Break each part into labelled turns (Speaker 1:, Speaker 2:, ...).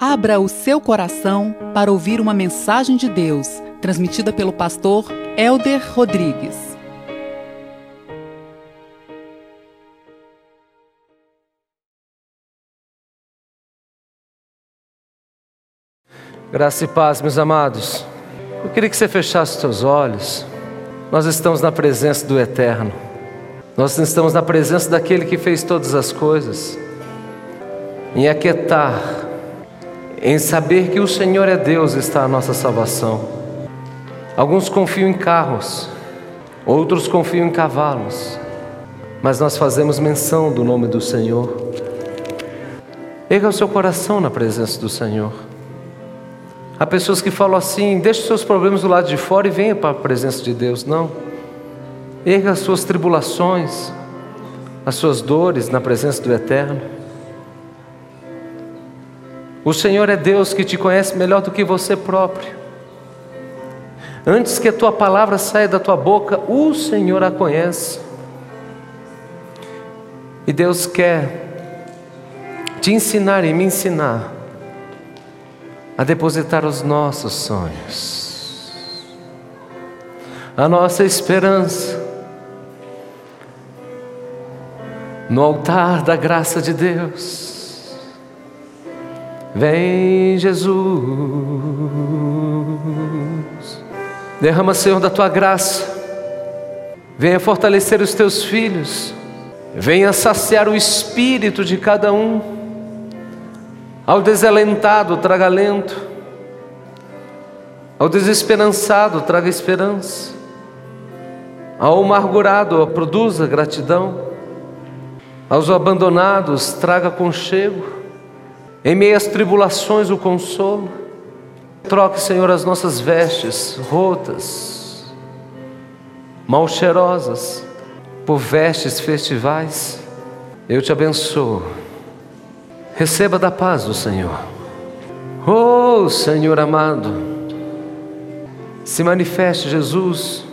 Speaker 1: Abra o seu coração para ouvir uma mensagem de Deus, transmitida pelo pastor Elder Rodrigues.
Speaker 2: Graça e paz, meus amados. Eu queria que você fechasse os seus olhos. Nós estamos na presença do Eterno. Nós estamos na presença daquele que fez todas as coisas. Em aquietar em saber que o Senhor é Deus está a nossa salvação. Alguns confiam em carros, outros confiam em cavalos, mas nós fazemos menção do nome do Senhor. Erga o seu coração na presença do Senhor. Há pessoas que falam assim: deixe seus problemas do lado de fora e venha para a presença de Deus. Não. Erga as suas tribulações, as suas dores na presença do Eterno. O Senhor é Deus que te conhece melhor do que você próprio. Antes que a tua palavra saia da tua boca, o Senhor a conhece. E Deus quer te ensinar e me ensinar a depositar os nossos sonhos, a nossa esperança no altar da graça de Deus. Vem, Jesus. Derrama, Senhor, da tua graça. Venha fortalecer os teus filhos. Venha saciar o espírito de cada um. Ao desalentado, traga alento. Ao desesperançado, traga esperança. Ao amargurado, produza gratidão. Aos abandonados, traga conchego. Em meio às tribulações, o consolo. Troque, Senhor, as nossas vestes rotas, mal cheirosas, por vestes festivais. Eu te abençoo. Receba da paz do Senhor. Oh, Senhor amado, se manifeste, Jesus,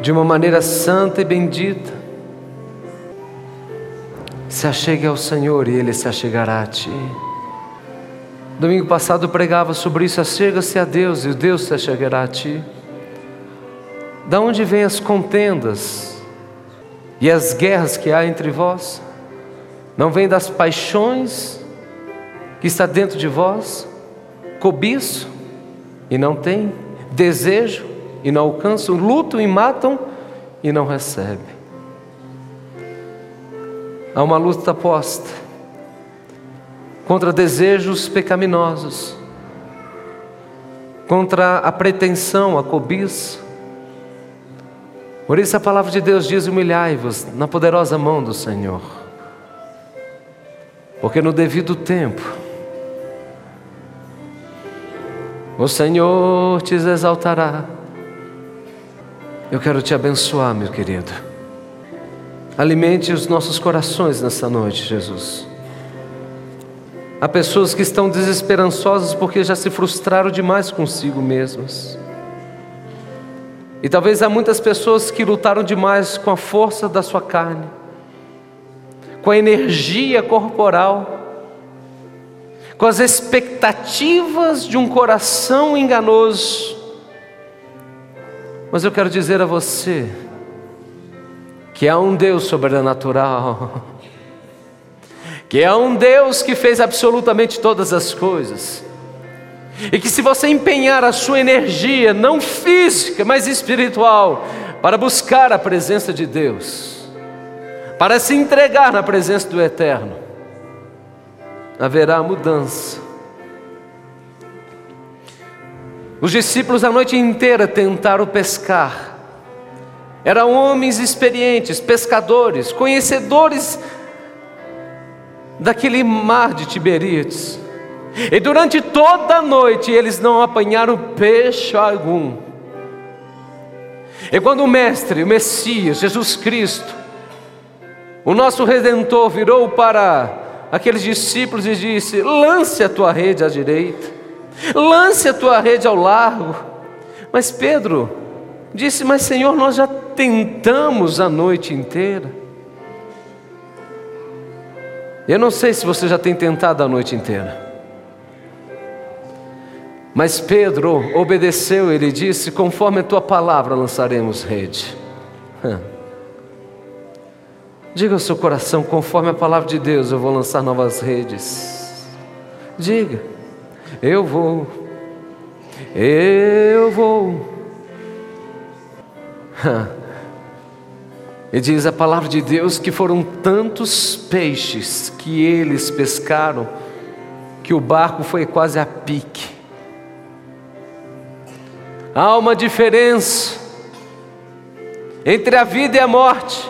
Speaker 2: de uma maneira santa e bendita se achegue ao Senhor e Ele se achegará a ti. Domingo passado pregava sobre isso, achega-se a Deus e Deus se achegará a ti. Da onde vêm as contendas e as guerras que há entre vós? Não vem das paixões que está dentro de vós? Cobiço e não tem, desejo e não alcançam, lutam e matam e não recebem. Há uma luta posta contra desejos pecaminosos, contra a pretensão, a cobiça. Por isso a palavra de Deus diz: humilhai-vos na poderosa mão do Senhor, porque no devido tempo o Senhor te exaltará. Eu quero te abençoar, meu querido. Alimente os nossos corações nessa noite, Jesus. Há pessoas que estão desesperançosas porque já se frustraram demais consigo mesmas. E talvez há muitas pessoas que lutaram demais com a força da sua carne, com a energia corporal, com as expectativas de um coração enganoso. Mas eu quero dizer a você, que há um Deus sobrenatural, que há um Deus que fez absolutamente todas as coisas, e que se você empenhar a sua energia, não física, mas espiritual, para buscar a presença de Deus, para se entregar na presença do Eterno, haverá mudança. Os discípulos a noite inteira tentaram pescar, eram homens experientes, pescadores, conhecedores daquele mar de Tiberíades. E durante toda a noite eles não apanharam peixe algum. E quando o Mestre, o Messias, Jesus Cristo, o nosso Redentor, virou para aqueles discípulos e disse: Lance a tua rede à direita, lance a tua rede ao largo. Mas Pedro disse: Mas Senhor, nós já tentamos a noite inteira. Eu não sei se você já tem tentado a noite inteira. Mas Pedro obedeceu, ele disse: Conforme a tua palavra lançaremos rede. Diga ao seu coração: Conforme a palavra de Deus, eu vou lançar novas redes. Diga: Eu vou, eu vou. E diz a palavra de Deus que foram tantos peixes que eles pescaram, que o barco foi quase a pique. Há uma diferença entre a vida e a morte,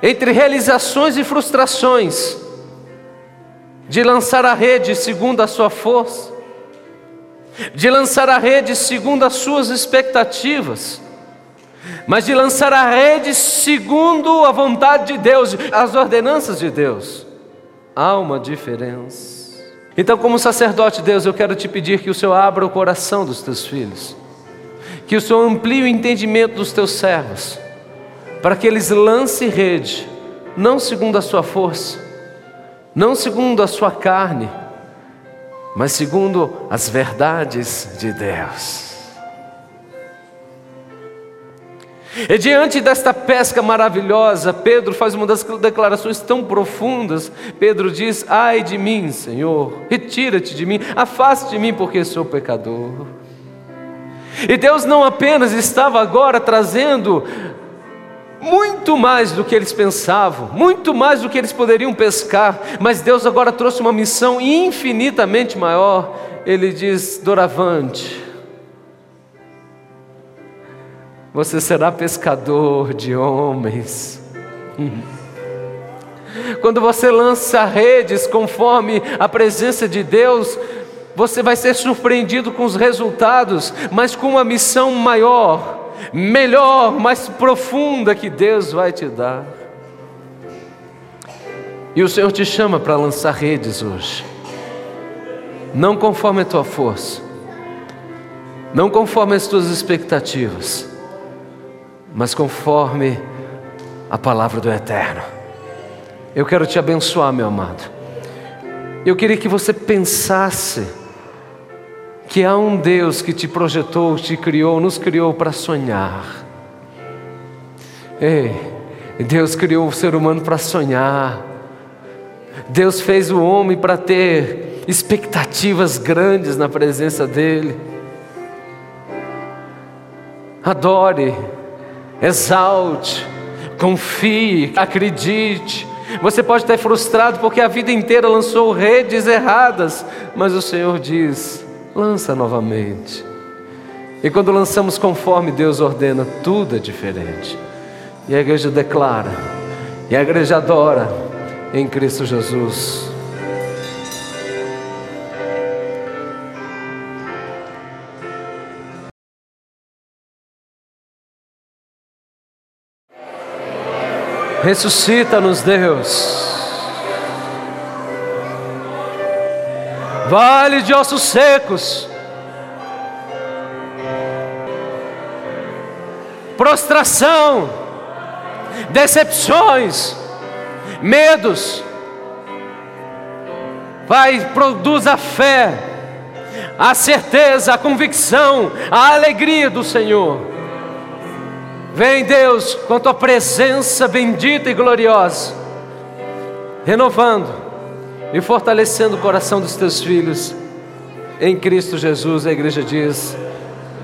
Speaker 2: entre realizações e frustrações, de lançar a rede segundo a sua força, de lançar a rede segundo as suas expectativas mas de lançar a rede segundo a vontade de Deus, as ordenanças de Deus. Há uma diferença. Então, como sacerdote, Deus, eu quero te pedir que o Senhor abra o coração dos teus filhos, que o Senhor amplie o entendimento dos teus servos, para que eles lancem rede, não segundo a sua força, não segundo a sua carne, mas segundo as verdades de Deus. E diante desta pesca maravilhosa, Pedro faz uma das declarações tão profundas. Pedro diz: Ai de mim, Senhor, retira-te de mim, afaste de mim, porque sou pecador. E Deus não apenas estava agora trazendo muito mais do que eles pensavam, muito mais do que eles poderiam pescar, mas Deus agora trouxe uma missão infinitamente maior. Ele diz: Doravante, você será pescador de homens. Quando você lança redes conforme a presença de Deus, você vai ser surpreendido com os resultados, mas com uma missão maior, melhor, mais profunda que Deus vai te dar. E o Senhor te chama para lançar redes hoje, não conforme a tua força, não conforme as tuas expectativas, mas conforme a palavra do Eterno. Eu quero te abençoar, meu amado. Eu queria que você pensasse que há um Deus que te projetou, te criou, nos criou para sonhar. Ei, Deus criou o ser humano para sonhar. Deus fez o homem para ter expectativas grandes na presença dEle. Adore exalte, confie, acredite. Você pode estar frustrado porque a vida inteira lançou redes erradas, mas o Senhor diz: lança novamente. E quando lançamos conforme Deus ordena, tudo é diferente. E a igreja declara, e a igreja adora em Cristo Jesus. Ressuscita-nos, Deus. Vale de ossos secos. Prostração, decepções, medos. Vai, produz a fé, a certeza, a convicção, a alegria do Senhor. Vem, Deus, com a tua presença bendita e gloriosa, renovando e fortalecendo o coração dos teus filhos. Em Cristo Jesus, a igreja diz: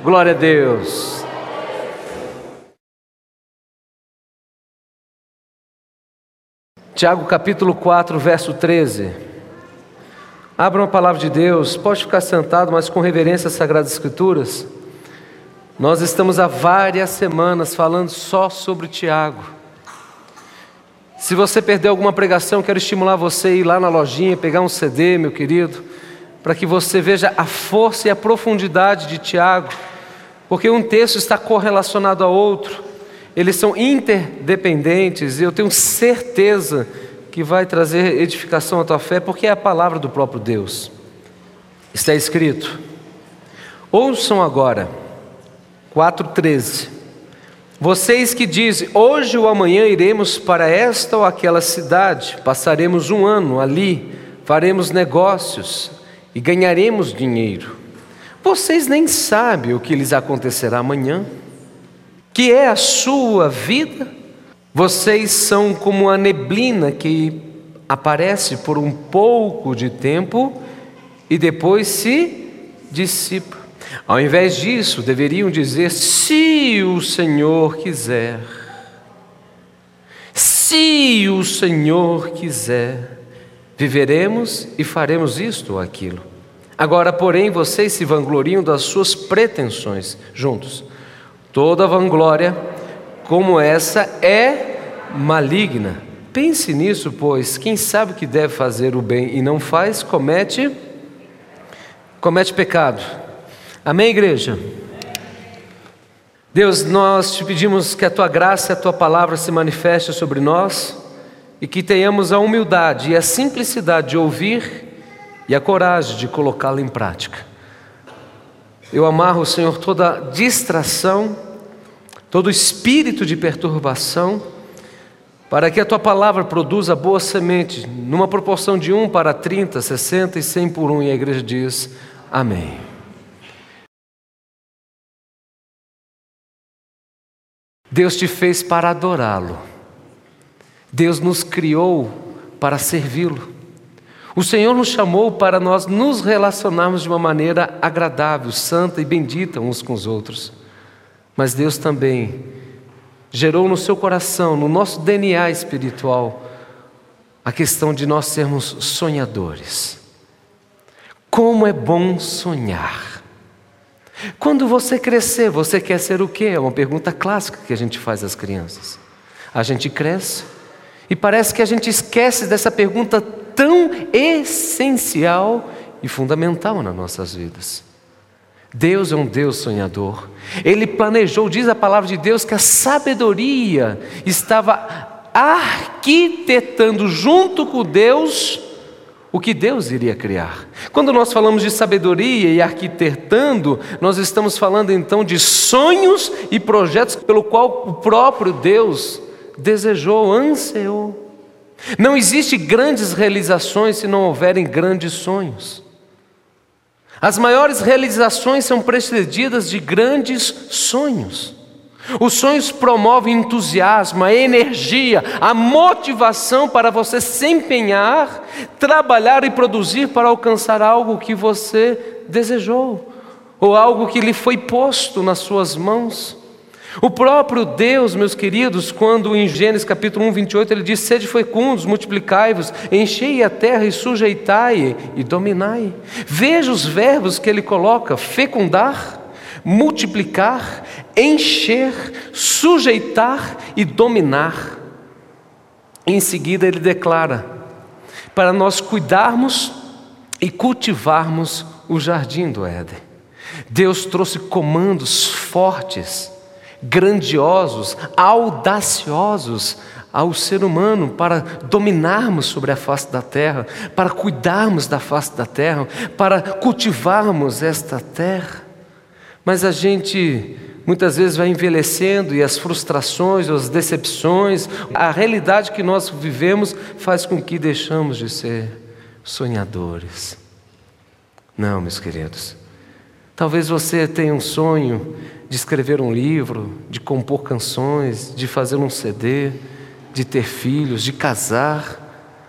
Speaker 2: Glória a Deus. Tiago capítulo 4, verso 13. Abra uma palavra de Deus, pode ficar sentado, mas com reverência às Sagradas Escrituras. Nós estamos há várias semanas falando só sobre Tiago. Se você perdeu alguma pregação, quero estimular você a ir lá na lojinha, pegar um CD, meu querido, para que você veja a força e a profundidade de Tiago, porque um texto está correlacionado a outro, eles são interdependentes, e eu tenho certeza que vai trazer edificação à tua fé, porque é a palavra do próprio Deus. Está escrito: Ouçam agora 4,13. Vocês que dizem, hoje ou amanhã iremos para esta ou aquela cidade, passaremos um ano ali, faremos negócios e ganharemos dinheiro. Vocês nem sabem o que lhes acontecerá amanhã, que é a sua vida. Vocês são como a neblina que aparece por um pouco de tempo e depois se dissipa. Ao invés disso, deveriam dizer: se o Senhor quiser. Se o Senhor quiser, viveremos e faremos isto ou aquilo. Agora, porém, vocês se vangloriam das suas pretensões juntos. Toda vanglória como essa é maligna. Pense nisso, pois quem sabe que deve fazer o bem e não faz, comete comete pecado. Amém, igreja? Deus, nós te pedimos que a tua graça e a tua palavra se manifeste sobre nós e que tenhamos a humildade e a simplicidade de ouvir e a coragem de colocá-la em prática. Eu amarro, Senhor, toda distração, todo espírito de perturbação, para que a tua palavra produza boa semente, numa proporção de 1 para 30, 60 e 100 por 1, e a igreja diz: Amém. Deus te fez para adorá-lo. Deus nos criou para servi-lo. O Senhor nos chamou para nós nos relacionarmos de uma maneira agradável, santa e bendita uns com os outros. Mas Deus também gerou no seu coração, no nosso DNA espiritual, a questão de nós sermos sonhadores. Como é bom sonhar. Quando você crescer, você quer ser o quê? É uma pergunta clássica que a gente faz às crianças. A gente cresce e parece que a gente esquece dessa pergunta tão essencial e fundamental nas nossas vidas. Deus é um Deus sonhador. Ele planejou, diz a palavra de Deus, que a sabedoria estava arquitetando junto com Deus o que Deus iria criar. Quando nós falamos de sabedoria e arquitetando, nós estamos falando então de sonhos e projetos pelo qual o próprio Deus desejou, ansiou. Não existe grandes realizações se não houverem grandes sonhos. As maiores realizações são precedidas de grandes sonhos. Os sonhos promovem entusiasmo, a energia, a motivação para você se empenhar, trabalhar e produzir para alcançar algo que você desejou, ou algo que lhe foi posto nas suas mãos. O próprio Deus, meus queridos, quando em Gênesis capítulo 1, 28, ele diz: Sede fecundos, multiplicai-vos, enchei a terra e sujeitai e dominai. Veja os verbos que ele coloca: fecundar, multiplicar, encher, sujeitar e dominar. Em seguida, ele declara: para nós cuidarmos e cultivarmos o jardim do Éden. Deus trouxe comandos fortes, grandiosos, audaciosos ao ser humano para dominarmos sobre a face da terra, para cuidarmos da face da terra, para cultivarmos esta terra. Mas a gente muitas vezes vai envelhecendo e as frustrações, as decepções, a realidade que nós vivemos faz com que deixamos de ser sonhadores. Não, meus queridos. Talvez você tenha um sonho de escrever um livro, de compor canções, de fazer um CD, de ter filhos, de casar.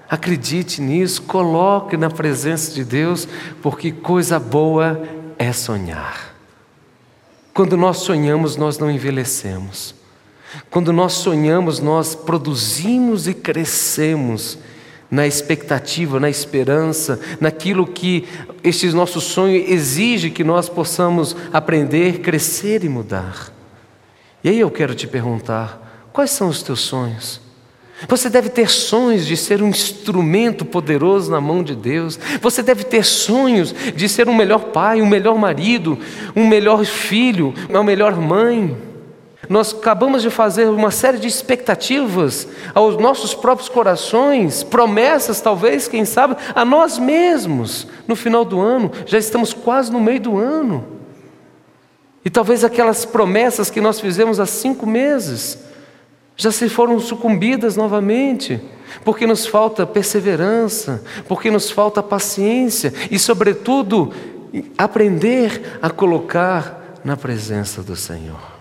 Speaker 2: Acredite nisso, coloque na presença de Deus, porque coisa boa é sonhar. Quando nós sonhamos, nós não envelhecemos. Quando nós sonhamos, nós produzimos e crescemos na expectativa, na esperança, naquilo que este nosso sonho exige que nós possamos aprender, crescer e mudar. E aí eu quero te perguntar: quais são os teus sonhos? Você deve ter sonhos de ser um instrumento poderoso na mão de Deus. Você deve ter sonhos de ser um melhor pai, um melhor marido, um melhor filho, uma melhor mãe. Nós acabamos de fazer uma série de expectativas aos nossos próprios corações, promessas, talvez, quem sabe, a nós mesmos no final do ano. Já estamos quase no meio do ano. E talvez aquelas promessas que nós fizemos há cinco meses já se foram sucumbidas novamente, porque nos falta perseverança, porque nos falta paciência e, sobretudo, aprender a colocar na presença do Senhor.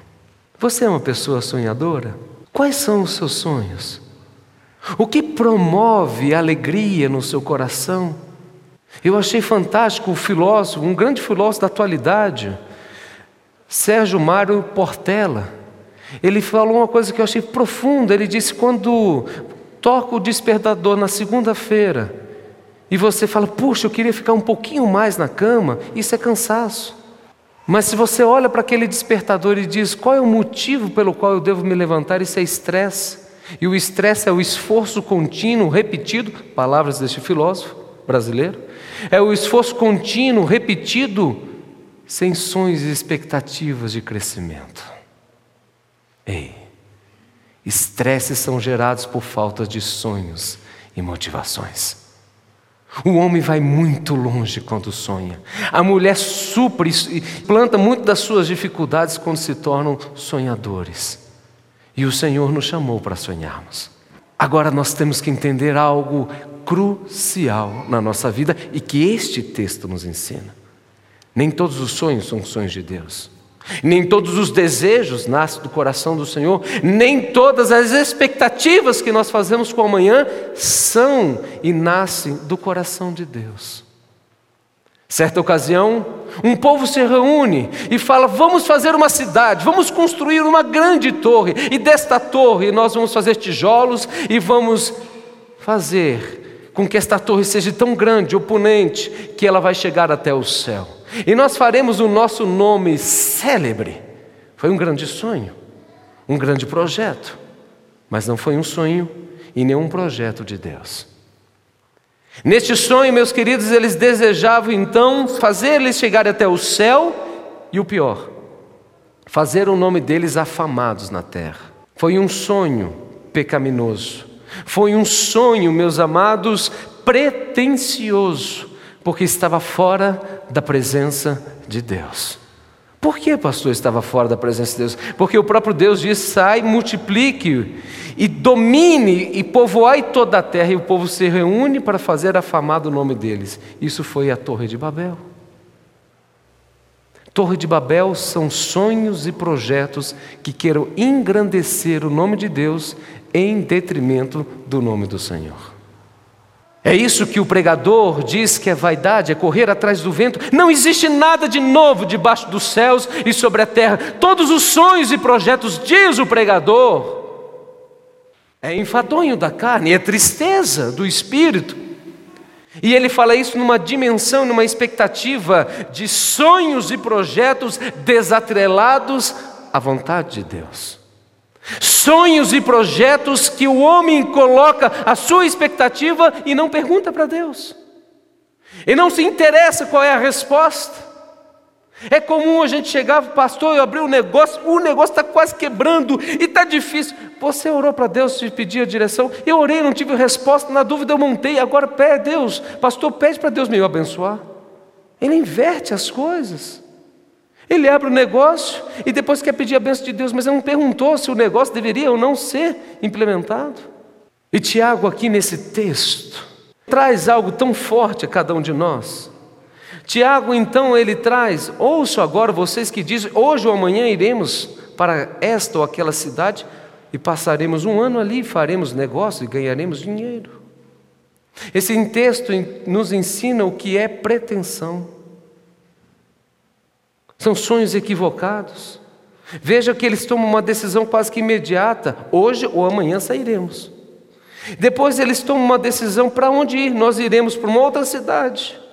Speaker 2: Você é uma pessoa sonhadora? Quais são os seus sonhos? O que promove alegria no seu coração? Eu achei fantástico o filósofo, um grande filósofo da atualidade, Sérgio Mário Portela. Ele falou uma coisa que eu achei profunda. Ele disse: quando toca o despertador na segunda-feira e você fala, puxa, eu queria ficar um pouquinho mais na cama, isso é cansaço. Mas se você olha para aquele despertador e diz, qual é o motivo pelo qual eu devo me levantar, isso é estresse. E o estresse é o esforço contínuo, repetido, palavras deste filósofo brasileiro, é o esforço contínuo, repetido, sem sonhos e expectativas de crescimento. Ei, estresses são gerados por falta de sonhos e motivações. O homem vai muito longe quando sonha. A mulher supre e planta muito das suas dificuldades quando se tornam sonhadores. E o Senhor nos chamou para sonharmos. Agora nós temos que entender algo crucial na nossa vida e que este texto nos ensina. Nem todos os sonhos são sonhos de Deus. Nem todos os desejos nascem do coração do Senhor, nem todas as expectativas que nós fazemos com o amanhã são e nascem do coração de Deus. Certa ocasião, um povo se reúne e fala: Vamos fazer uma cidade, vamos construir uma grande torre, e desta torre nós vamos fazer tijolos e vamos fazer com que esta torre seja tão grande, oponente, que ela vai chegar até o céu. E nós faremos o nosso nome célebre. Foi um grande sonho, um grande projeto, mas não foi um sonho e nenhum projeto de Deus. Neste sonho, meus queridos, eles desejavam então fazer eles chegarem até o céu e o pior, fazer o nome deles afamados na terra. Foi um sonho pecaminoso, foi um sonho, meus amados, pretensioso, porque estava fora da presença de Deus. Por que, pastor, estava fora da presença de Deus? Porque o próprio Deus diz: sai, multiplique e domine e povoai toda a terra, e o povo se reúne para fazer afamado o nome deles. Isso foi a Torre de Babel. Torre de Babel são sonhos e projetos que queiram engrandecer o nome de Deus em detrimento do nome do Senhor. É isso que o pregador diz que é vaidade, é correr atrás do vento. Não existe nada de novo debaixo dos céus e sobre a terra. Todos os sonhos e projetos, diz o pregador, é enfadonho da carne, é tristeza do espírito. E ele fala isso numa dimensão, numa expectativa de sonhos e projetos desatrelados à vontade de Deus. Sonhos e projetos que o homem coloca a sua expectativa e não pergunta para Deus. E não se interessa qual é a resposta. É comum a gente chegar, pastor, eu abri um negócio, o negócio está quase quebrando e está difícil. Você orou para Deus te pedir a direção? Eu orei, não tive resposta, na dúvida eu montei, agora pede Deus, pastor, pede para Deus me abençoar. Ele inverte as coisas. Ele abre o negócio e depois quer pedir a bênção de Deus, mas ele não perguntou se o negócio deveria ou não ser implementado. E Tiago, aqui nesse texto, traz algo tão forte a cada um de nós. Tiago, então, ele traz: ouço agora vocês que dizem, hoje ou amanhã iremos para esta ou aquela cidade e passaremos um ano ali, faremos negócio e ganharemos dinheiro. Esse texto nos ensina o que é pretensão. São sonhos equivocados. Veja que eles tomam uma decisão quase que imediata: hoje ou amanhã sairemos. Depois eles tomam uma decisão para onde ir, nós iremos para uma outra cidade.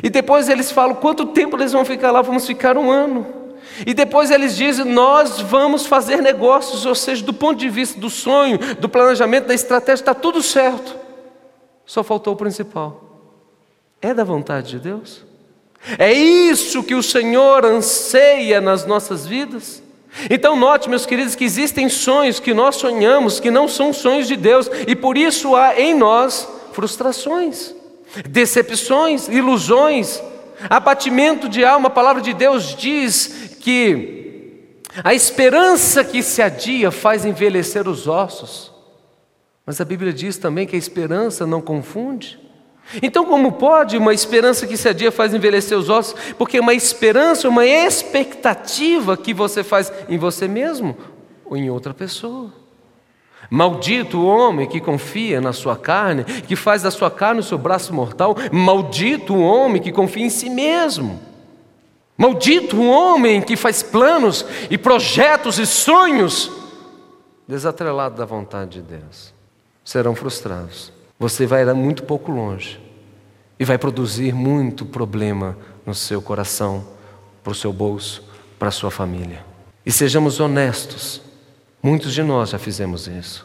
Speaker 2: E depois eles falam quanto tempo eles vão ficar lá, vamos ficar um ano. E depois eles dizem: Nós vamos fazer negócios, ou seja, do ponto de vista do sonho, do planejamento, da estratégia, está tudo certo. Só faltou o principal: é da vontade de Deus? É isso que o Senhor anseia nas nossas vidas. Então, note, meus queridos, que existem sonhos que nós sonhamos que não são sonhos de Deus, e por isso há em nós frustrações, decepções, ilusões, abatimento de alma. A palavra de Deus diz que a esperança que se adia faz envelhecer os ossos. Mas a Bíblia diz também que a esperança não confunde. Então, como pode uma esperança que se adia faz envelhecer os ossos? Porque uma esperança, uma expectativa que você faz em você mesmo ou em outra pessoa. Maldito o homem que confia na sua carne, que faz da sua carne o seu braço mortal. Maldito o homem que confia em si mesmo. Maldito o homem que faz planos e projetos e sonhos desatrelado da vontade de Deus. Serão frustrados. Você vai ir muito pouco longe e vai produzir muito problema no seu coração, para o seu bolso, para a sua família. E sejamos honestos Muitos de nós já fizemos isso.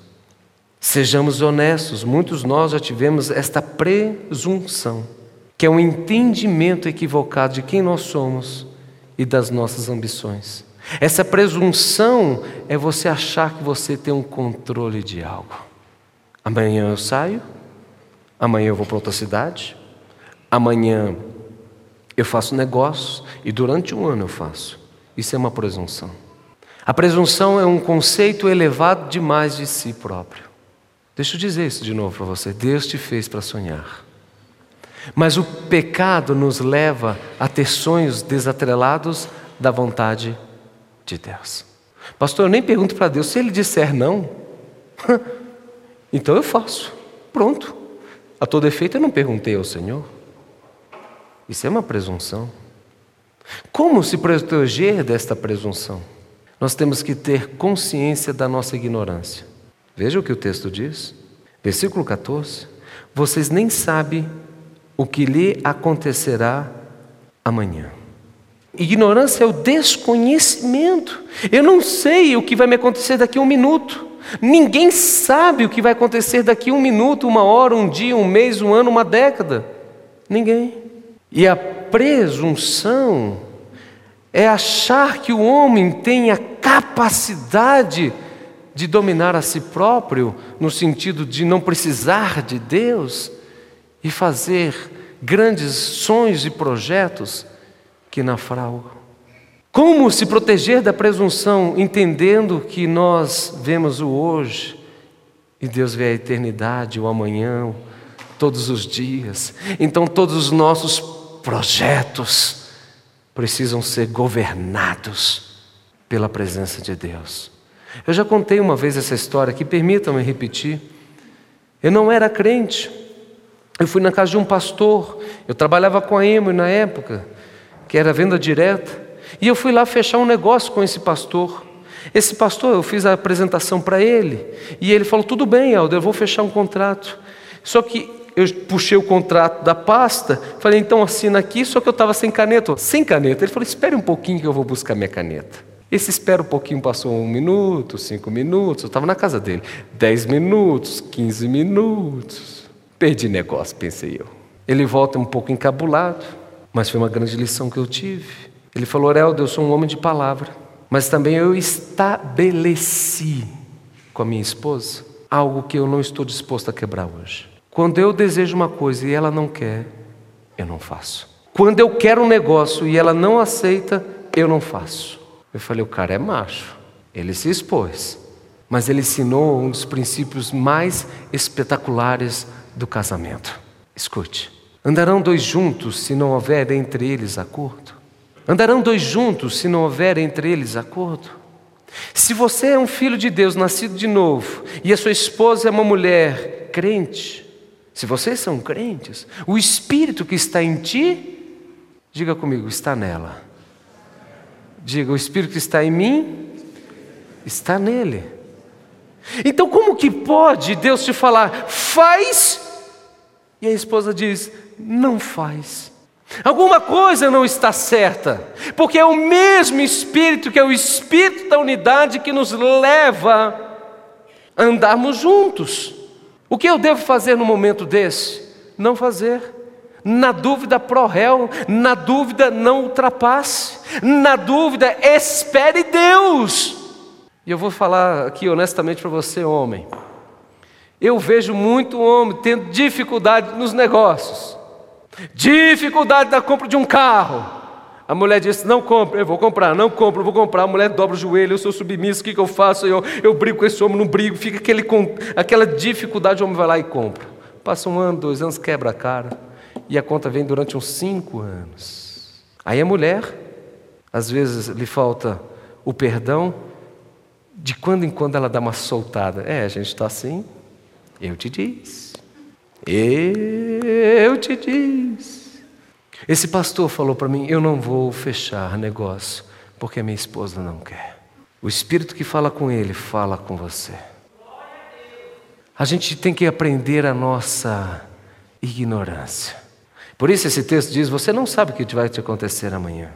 Speaker 2: Sejamos honestos, muitos de nós já tivemos esta presunção, que é um entendimento equivocado de quem nós somos e das nossas ambições. Essa presunção é você achar que você tem um controle de algo. Amanhã eu saio, amanhã eu vou para outra cidade, amanhã eu faço negócios e durante um ano eu faço. Isso é uma presunção. A presunção é um conceito elevado demais de si próprio. Deixa eu dizer isso de novo para você. Deus te fez para sonhar. Mas o pecado nos leva a ter sonhos desatrelados da vontade de Deus. Pastor, eu nem pergunto para Deus, se ele disser não, então eu faço. Pronto. A todo efeito eu não perguntei ao Senhor. Isso é uma presunção. Como se proteger desta presunção? Nós temos que ter consciência da nossa ignorância. Veja o que o texto diz. Versículo 14: Vocês nem sabem o que lhe acontecerá amanhã. Ignorância é o desconhecimento. Eu não sei o que vai me acontecer daqui a um minuto. Ninguém sabe o que vai acontecer daqui a um minuto, uma hora, um dia, um mês, um ano, uma década. Ninguém. E a presunção é achar que o homem tem a capacidade de dominar a si próprio, no sentido de não precisar de Deus e fazer grandes sonhos e projetos que naufragam. Como se proteger da presunção, entendendo que nós vemos o hoje e Deus vê a eternidade, o amanhã, todos os dias. Então, todos os nossos projetos, precisam ser governados pela presença de Deus. Eu já contei uma vez essa história aqui, permitam-me repetir. Eu não era crente, eu fui na casa de um pastor, eu trabalhava com a Emo na época, que era venda direta, e eu fui lá fechar um negócio com esse pastor. Esse pastor, eu fiz a apresentação para ele, e ele falou: tudo bem, Aldo, eu vou fechar um contrato. Só que eu puxei o contrato da pasta, falei, então assina aqui, só que eu estava sem caneta. Sem caneta. Ele falou, espere um pouquinho que eu vou buscar minha caneta. Esse espera um pouquinho passou um minuto, cinco minutos, eu estava na casa dele. Dez minutos, quinze minutos. Perdi negócio, pensei eu. Ele volta um pouco encabulado, mas foi uma grande lição que eu tive. Ele falou, Oreldo, eu sou um homem de palavra, mas também eu estabeleci com a minha esposa algo que eu não estou disposto a quebrar hoje. Quando eu desejo uma coisa e ela não quer, eu não faço. Quando eu quero um negócio e ela não aceita, eu não faço. Eu falei, o cara é macho. Ele se expôs. Mas ele ensinou um dos princípios mais espetaculares do casamento. Escute: andarão dois juntos se não houver entre eles acordo? Andarão dois juntos se não houver entre eles acordo? Se você é um filho de Deus, nascido de novo, e a sua esposa é uma mulher crente, se vocês são crentes, o Espírito que está em ti, diga comigo, está nela. Diga, o Espírito que está em mim, está nele. Então, como que pode Deus te falar, faz, e a esposa diz, não faz? Alguma coisa não está certa, porque é o mesmo Espírito que é o Espírito da unidade que nos leva a andarmos juntos. O que eu devo fazer no momento desse? Não fazer. Na dúvida, pró-réu. Na dúvida, não ultrapasse. Na dúvida, espere Deus. E eu vou falar aqui honestamente para você, homem. Eu vejo muito homem tendo dificuldade nos negócios, dificuldade na compra de um carro, A mulher disse: Não compre, eu vou comprar, não compro, vou comprar. A mulher dobra o joelho, eu sou submisso, o que, que eu faço? Eu, eu brigo com esse homem, não brigo, fica aquele, aquela dificuldade, o homem vai lá e compra. Passa um ano, dois anos, quebra a cara. E a conta vem durante uns cinco anos. Aí a mulher, às vezes lhe falta o perdão, de quando em quando ela dá uma soltada. É, a gente está assim, eu te disse. Eu te disse. Esse pastor falou para mim: eu não vou fechar negócio, porque minha esposa não quer. O espírito que fala com ele fala com você. A gente tem que aprender a nossa ignorância. Por isso esse texto diz: você não sabe o que vai te acontecer amanhã.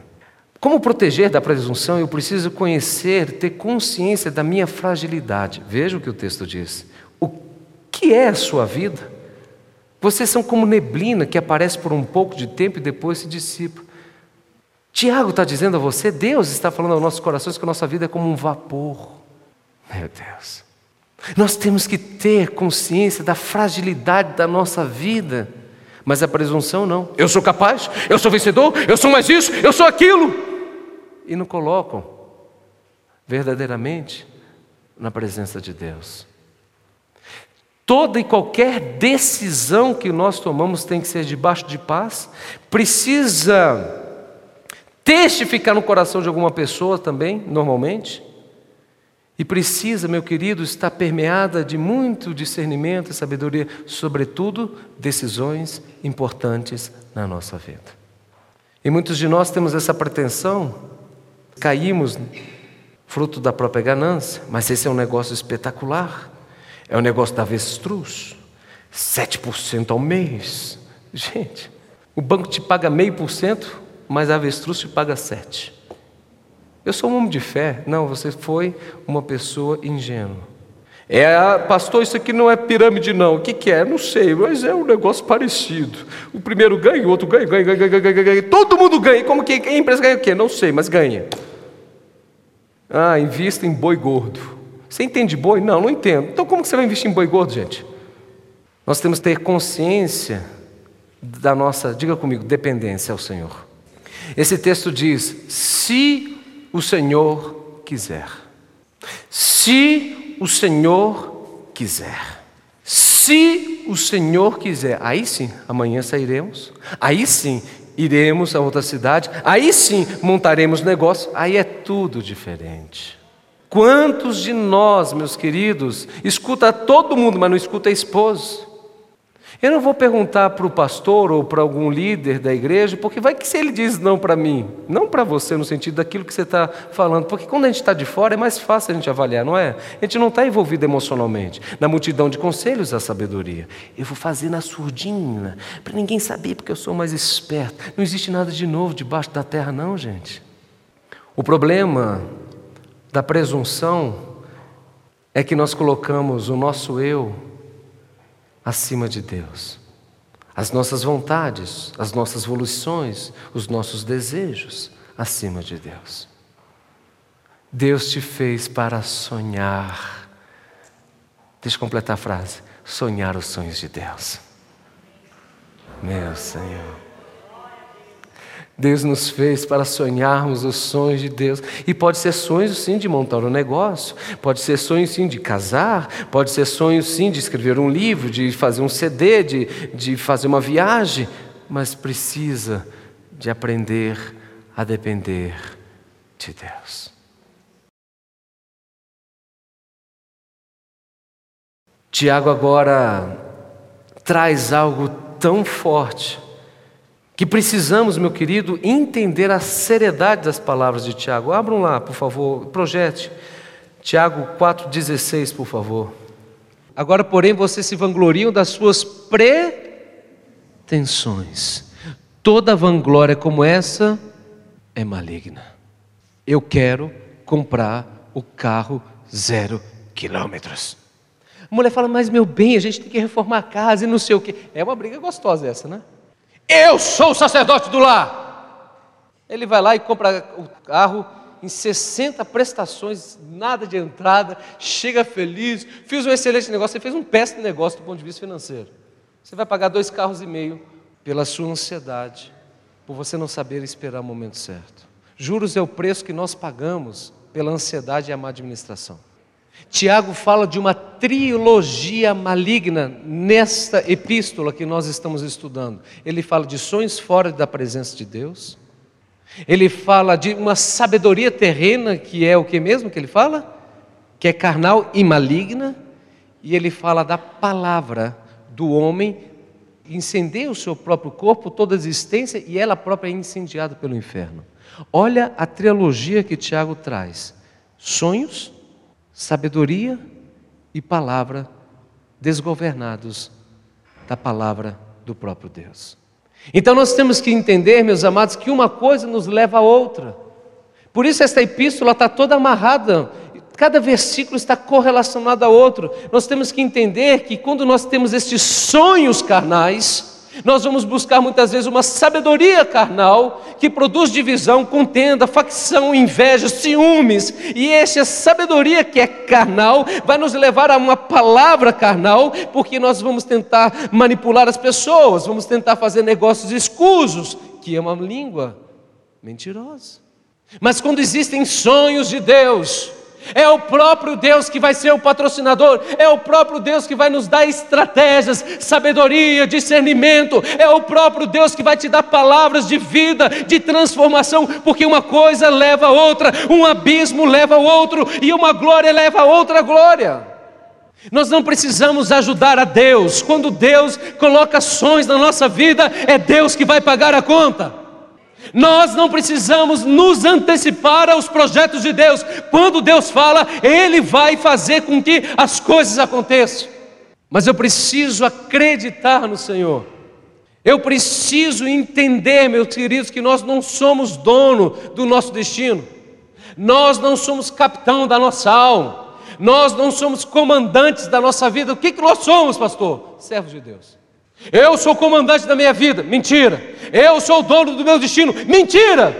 Speaker 2: Como proteger da presunção? Eu preciso conhecer, ter consciência da minha fragilidade. Veja o que o texto diz. O que é a sua vida? Vocês são como neblina que aparece por um pouco de tempo e depois se dissipa. Tiago está dizendo a você, Deus está falando aos nossos corações que a nossa vida é como um vapor. Meu Deus. Nós temos que ter consciência da fragilidade da nossa vida, mas a presunção não. Eu sou capaz, eu sou vencedor, eu sou mais isso, eu sou aquilo e não colocam verdadeiramente na presença de Deus. Toda e qualquer decisão que nós tomamos tem que ser debaixo de paz, precisa testificar no coração de alguma pessoa também, normalmente, e precisa, meu querido, estar permeada de muito discernimento e sabedoria, sobretudo decisões importantes na nossa vida. E muitos de nós temos essa pretensão Caímos fruto da própria ganância, mas esse é um negócio espetacular. É o um negócio da avestruz. 7% ao mês. Gente, o banco te paga meio por cento, mas a avestruz te paga 7%. Eu sou um homem de fé. Não, você foi uma pessoa ingênua. É, pastor, isso aqui não é pirâmide, não. O que, que é? Não sei, mas é um negócio parecido. O primeiro ganha, o outro ganha, ganha, ganha, ganha, ganha, ganha. Todo mundo ganha. Como que a empresa ganha o quê? Não sei, mas ganha. Ah, invista em boi gordo. Você entende boi? Não, não entendo. Então como que você vai investir em boi gordo, gente? Nós temos que ter consciência da nossa, diga comigo, dependência ao Senhor. Esse texto diz: se o Senhor quiser. Se o Senhor quiser. Se o Senhor quiser, aí sim, amanhã sairemos, aí sim iremos a outra cidade, aí sim montaremos negócio, aí é tudo diferente. Quantos de nós, meus queridos, escuta todo mundo, mas não escuta a esposa? Eu não vou perguntar para o pastor ou para algum líder da igreja, porque vai que se ele diz não para mim, não para você no sentido daquilo que você está falando, porque quando a gente está de fora é mais fácil a gente avaliar, não é? A gente não está envolvido emocionalmente. Na multidão de conselhos, a sabedoria. Eu vou fazer na surdina, para ninguém saber, porque eu sou mais esperto. Não existe nada de novo debaixo da terra, não, gente. O problema da presunção é que nós colocamos o nosso eu acima de Deus. As nossas vontades, as nossas volições, os nossos desejos acima de Deus. Deus te fez para sonhar. Deixa eu completar a frase. Sonhar os sonhos de Deus. Meu Senhor. Deus nos fez para sonharmos os sonhos de Deus. E pode ser sonho sim de montar um negócio, pode ser sonho sim de casar, pode ser sonho sim de escrever um livro, de fazer um CD, de, de fazer uma viagem, mas precisa de aprender a depender de Deus. Tiago agora traz algo tão forte que precisamos, meu querido, entender a seriedade das palavras de Tiago. Abram lá, por favor, projete. Tiago 4,16, por favor. Agora, porém, vocês se vangloriam das suas pretensões. Toda vanglória como essa é maligna. Eu quero comprar o carro zero quilômetros. A mulher fala, mas meu bem, a gente tem que reformar a casa e não sei o quê. É uma briga gostosa essa, né? Eu sou o sacerdote do lar. Ele vai lá e compra o carro em 60 prestações, nada de entrada, chega feliz, fiz um excelente negócio, você fez um péssimo negócio do ponto de vista financeiro. Você vai pagar dois carros e meio pela sua ansiedade, por você não saber esperar o momento certo. Juros é o preço que nós pagamos pela ansiedade e a má administração. Tiago fala de uma trilogia maligna nesta epístola que nós estamos estudando. Ele fala de sonhos fora da presença de Deus. Ele fala de uma sabedoria terrena, que é o que mesmo que ele fala? Que é carnal e maligna. E ele fala da palavra do homem incendeia o seu próprio corpo, toda a existência, e ela própria é incendiada pelo inferno. Olha a trilogia que Tiago traz: sonhos, sabedoria e palavra desgovernados da palavra do próprio Deus. Então nós temos que entender, meus amados, que uma coisa nos leva a outra. Por isso esta epístola está toda amarrada, cada versículo está correlacionado a outro. Nós temos que entender que quando nós temos estes sonhos carnais, nós vamos buscar muitas vezes uma sabedoria carnal que produz divisão, contenda, facção, inveja, ciúmes, e essa sabedoria que é carnal vai nos levar a uma palavra carnal, porque nós vamos tentar manipular as pessoas, vamos tentar fazer negócios escusos, que é uma língua mentirosa. Mas quando existem sonhos de Deus, é o próprio Deus que vai ser o patrocinador, é o próprio Deus que vai nos dar estratégias, sabedoria, discernimento, é o próprio Deus que vai te dar palavras de vida, de transformação, porque uma coisa leva a outra, um abismo leva a outro e uma glória leva a outra glória. Nós não precisamos ajudar a Deus, quando Deus coloca ações na nossa vida, é Deus que vai pagar a conta. Nós não precisamos nos antecipar aos projetos de Deus. Quando Deus fala, Ele vai fazer com que as coisas aconteçam. Mas eu preciso acreditar no Senhor. Eu preciso entender, meus queridos, que nós não somos dono do nosso destino. Nós não somos capitão da nossa alma. Nós não somos comandantes da nossa vida. O que, que nós somos, pastor? Servos de Deus. Eu sou o comandante da minha vida. Mentira. Eu sou o dono do meu destino. Mentira.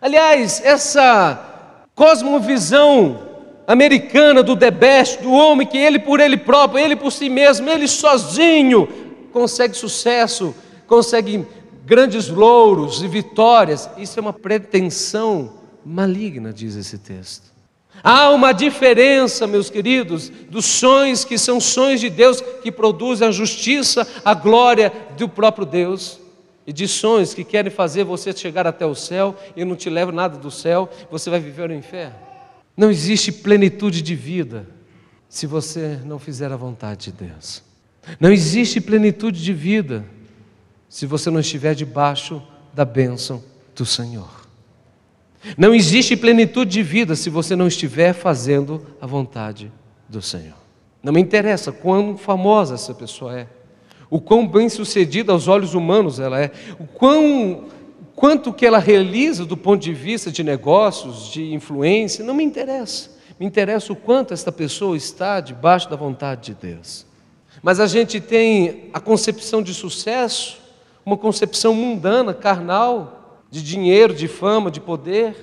Speaker 2: Aliás, essa cosmovisão americana do the best, do homem que ele por ele próprio, ele por si mesmo, ele sozinho consegue sucesso, consegue grandes louros e vitórias. Isso é uma pretensão maligna, diz esse texto. Há uma diferença, meus queridos, dos sonhos que são sonhos de Deus que produzem a justiça, a glória do próprio Deus, e de sonhos que querem fazer você chegar até o céu e não te levam nada do céu, você vai viver no inferno. Não existe plenitude de vida se você não fizer a vontade de Deus. Não existe plenitude de vida se você não estiver debaixo da bênção do Senhor. Não existe plenitude de vida se você não estiver fazendo a vontade do Senhor. Não me interessa quão famosa essa pessoa é, o quão bem-sucedida aos olhos humanos ela é, o quão quanto que ela realiza do ponto de vista de negócios, de influência, não me interessa. Me interessa o quanto esta pessoa está debaixo da vontade de Deus. Mas a gente tem a concepção de sucesso, uma concepção mundana, carnal, de dinheiro, de fama, de poder,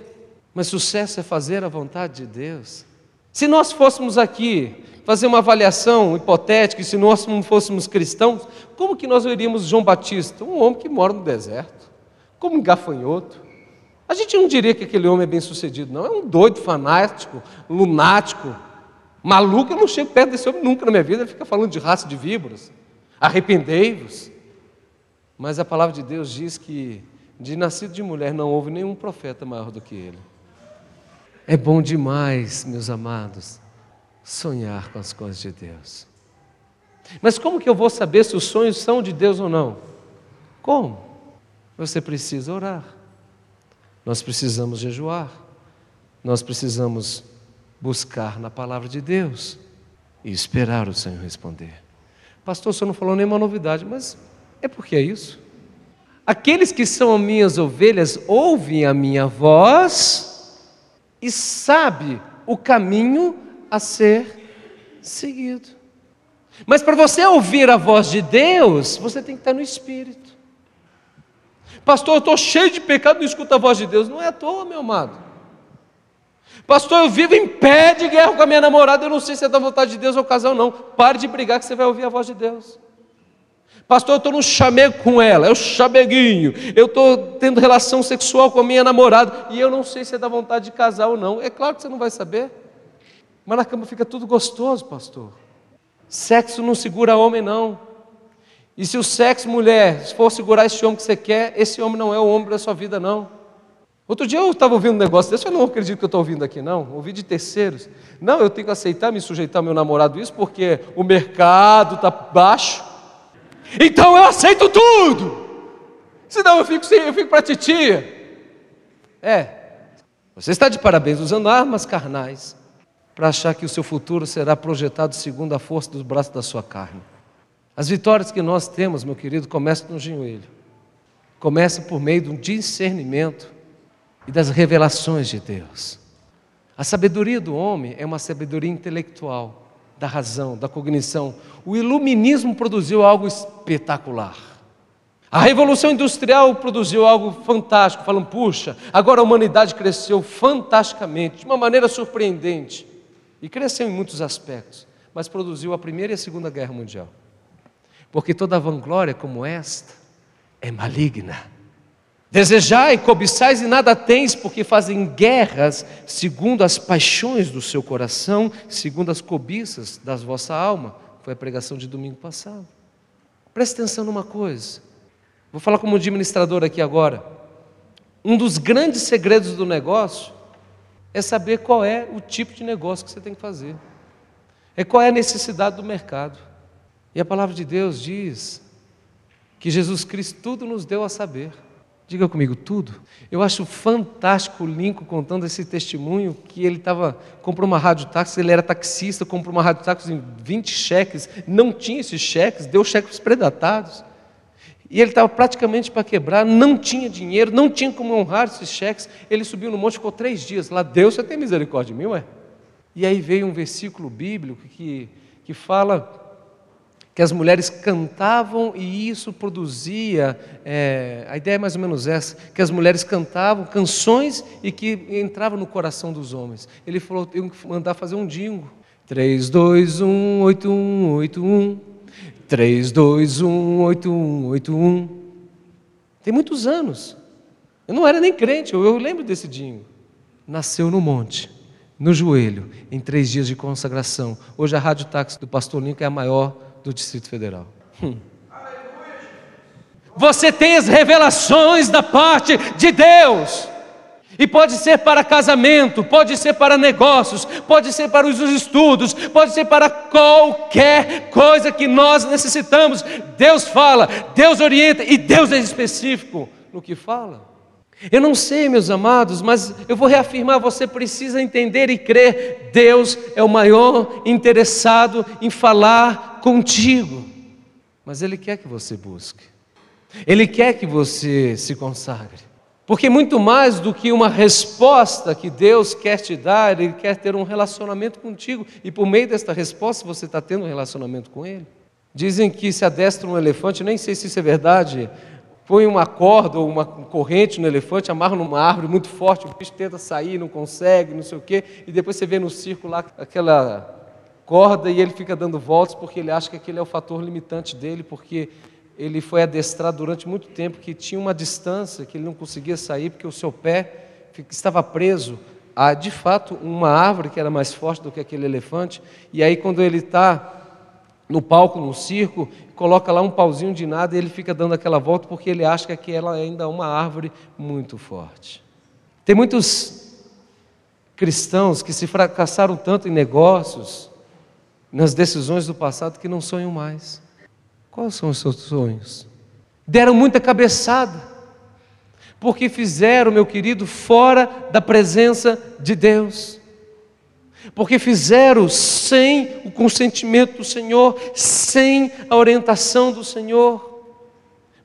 Speaker 2: mas sucesso é fazer a vontade de Deus. Se nós fôssemos aqui fazer uma avaliação hipotética, e se nós não fôssemos cristãos, como que nós veríamos João Batista? Um homem que mora no deserto, como um gafanhoto. A gente não diria que aquele homem é bem sucedido, não. É um doido, fanático, lunático, maluco. Eu não chego perto desse homem nunca na minha vida. Ele fica falando de raça de víboras. Arrependei-vos. Mas a palavra de Deus diz que de nascido de mulher não houve nenhum profeta maior do que ele. É bom demais, meus amados, sonhar com as coisas de Deus. Mas como que eu vou saber se os sonhos são de Deus ou não? Como? Você precisa orar. Nós precisamos jejuar. Nós precisamos buscar na palavra de Deus e esperar o Senhor responder. Pastor, o senhor não falou nenhuma novidade, mas é porque é isso. Aqueles que são minhas ovelhas ouvem a minha voz e sabe o caminho a ser seguido. Mas para você ouvir a voz de Deus, você tem que estar no Espírito. Pastor, eu estou cheio de pecado, não escuto a voz de Deus. Não é à toa, meu amado. Pastor, eu vivo em pé de guerra com a minha namorada, eu não sei se é da vontade de Deus ou casal, não. Pare de brigar que você vai ouvir a voz de Deus. Pastor, eu estou no chamego com ela, é o chameguinho. Eu estou tendo relação sexual com a minha namorada e eu não sei se é da vontade de casar ou não. É claro que você não vai saber. Mas na cama fica tudo gostoso, pastor. Sexo não segura homem, não. E se o sexo, mulher, for segurar esse homem que você quer, esse homem não é o homem da sua vida, não. Outro dia eu estava ouvindo um negócio desse, eu não acredito que eu estou ouvindo aqui, não. Ouvi de terceiros. Não, eu tenho que aceitar, me sujeitar ao meu namorado isso, porque o mercado está baixo. Então eu aceito tudo. Senão eu fico, eu fico para titia. É, você está de parabéns usando armas carnais para achar que o seu futuro será projetado segundo a força dos braços da sua carne. As vitórias que nós temos, meu querido, começam no joelho. Começa por meio de um discernimento e das revelações de Deus. A sabedoria do homem é uma sabedoria intelectual, da razão, da cognição. O iluminismo produziu algo espetacular. A revolução industrial produziu algo fantástico, falando, puxa, agora a humanidade cresceu fantasticamente, de uma maneira surpreendente. E cresceu em muitos aspectos, mas produziu a Primeira e a Segunda Guerra Mundial. Porque toda vanglória como esta é maligna. Desejai, cobiçais e nada tens, porque fazem guerras segundo as paixões do seu coração, segundo as cobiças da vossa alma. Foi a pregação de domingo passado. Preste atenção numa coisa. Vou falar como administrador aqui agora. Um dos grandes segredos do negócio é saber qual é o tipo de negócio que você tem que fazer. É qual é a necessidade do mercado. E a palavra de Deus diz que Jesus Cristo tudo nos deu a saber. Diga comigo, tudo. Eu acho fantástico o Lincoln contando esse testemunho que ele estava, comprou uma rádio táxi, ele era taxista, comprou uma rádio táxi em 20 cheques, não tinha esses cheques, deu cheques predatados. E ele estava praticamente para quebrar, não tinha dinheiro, não tinha como honrar esses cheques. Ele subiu no monte, ficou três dias lá. Deus, você tem misericórdia de mim, ué? E aí veio um versículo bíblico que, que fala que as mulheres cantavam e isso produzia, é, a ideia é mais ou menos essa, que as mulheres cantavam canções e que entravam no coração dos homens. Ele falou, eu que mandar fazer um dingo. 3, 2, 1, 8, 1, 8, 1. 3, 2, 1, 8, 1, 8, 1. Tem muitos anos. Eu não era nem crente, eu, eu lembro desse dinho. Nasceu no monte, no joelho, em três dias de consagração. Hoje a rádio táxi do pastor Lincoln é a maior do Distrito Federal. Hum. Você tem as revelações da parte de Deus. E pode ser para casamento, pode ser para negócios, pode ser para os estudos, pode ser para qualquer coisa que nós necessitamos. Deus fala, Deus orienta e Deus é específico no que fala. Eu não sei, meus amados, mas eu vou reafirmar: você precisa entender e crer. Deus é o maior interessado em falar contigo, mas Ele quer que você busque, Ele quer que você se consagre. Porque muito mais do que uma resposta que Deus quer te dar, Ele quer ter um relacionamento contigo, e por meio desta resposta você está tendo um relacionamento com Ele. Dizem que se adestra um elefante, nem sei se isso é verdade, põe uma corda ou uma corrente no elefante, amarra numa árvore muito forte, o bicho tenta sair, não consegue, não sei o quê, e depois você vê no circo lá aquela corda e ele fica dando voltas porque ele acha que aquele é o fator limitante dele, porque ele foi adestrado durante muito tempo que tinha uma distância que ele não conseguia sair porque o seu pé estava preso a, de fato, uma árvore que era mais forte do que aquele elefante. E aí, quando ele está no palco, no circo, coloca lá um pauzinho de nada e ele fica dando aquela volta porque ele acha que aquela ainda é uma árvore muito forte. Tem muitos cristãos que se fracassaram tanto em negócios, nas decisões do passado, que não sonham mais. Quais são os seus sonhos? Deram muita cabeçada, porque fizeram, meu querido, fora da presença de Deus, porque fizeram sem o consentimento do Senhor, sem a orientação do Senhor.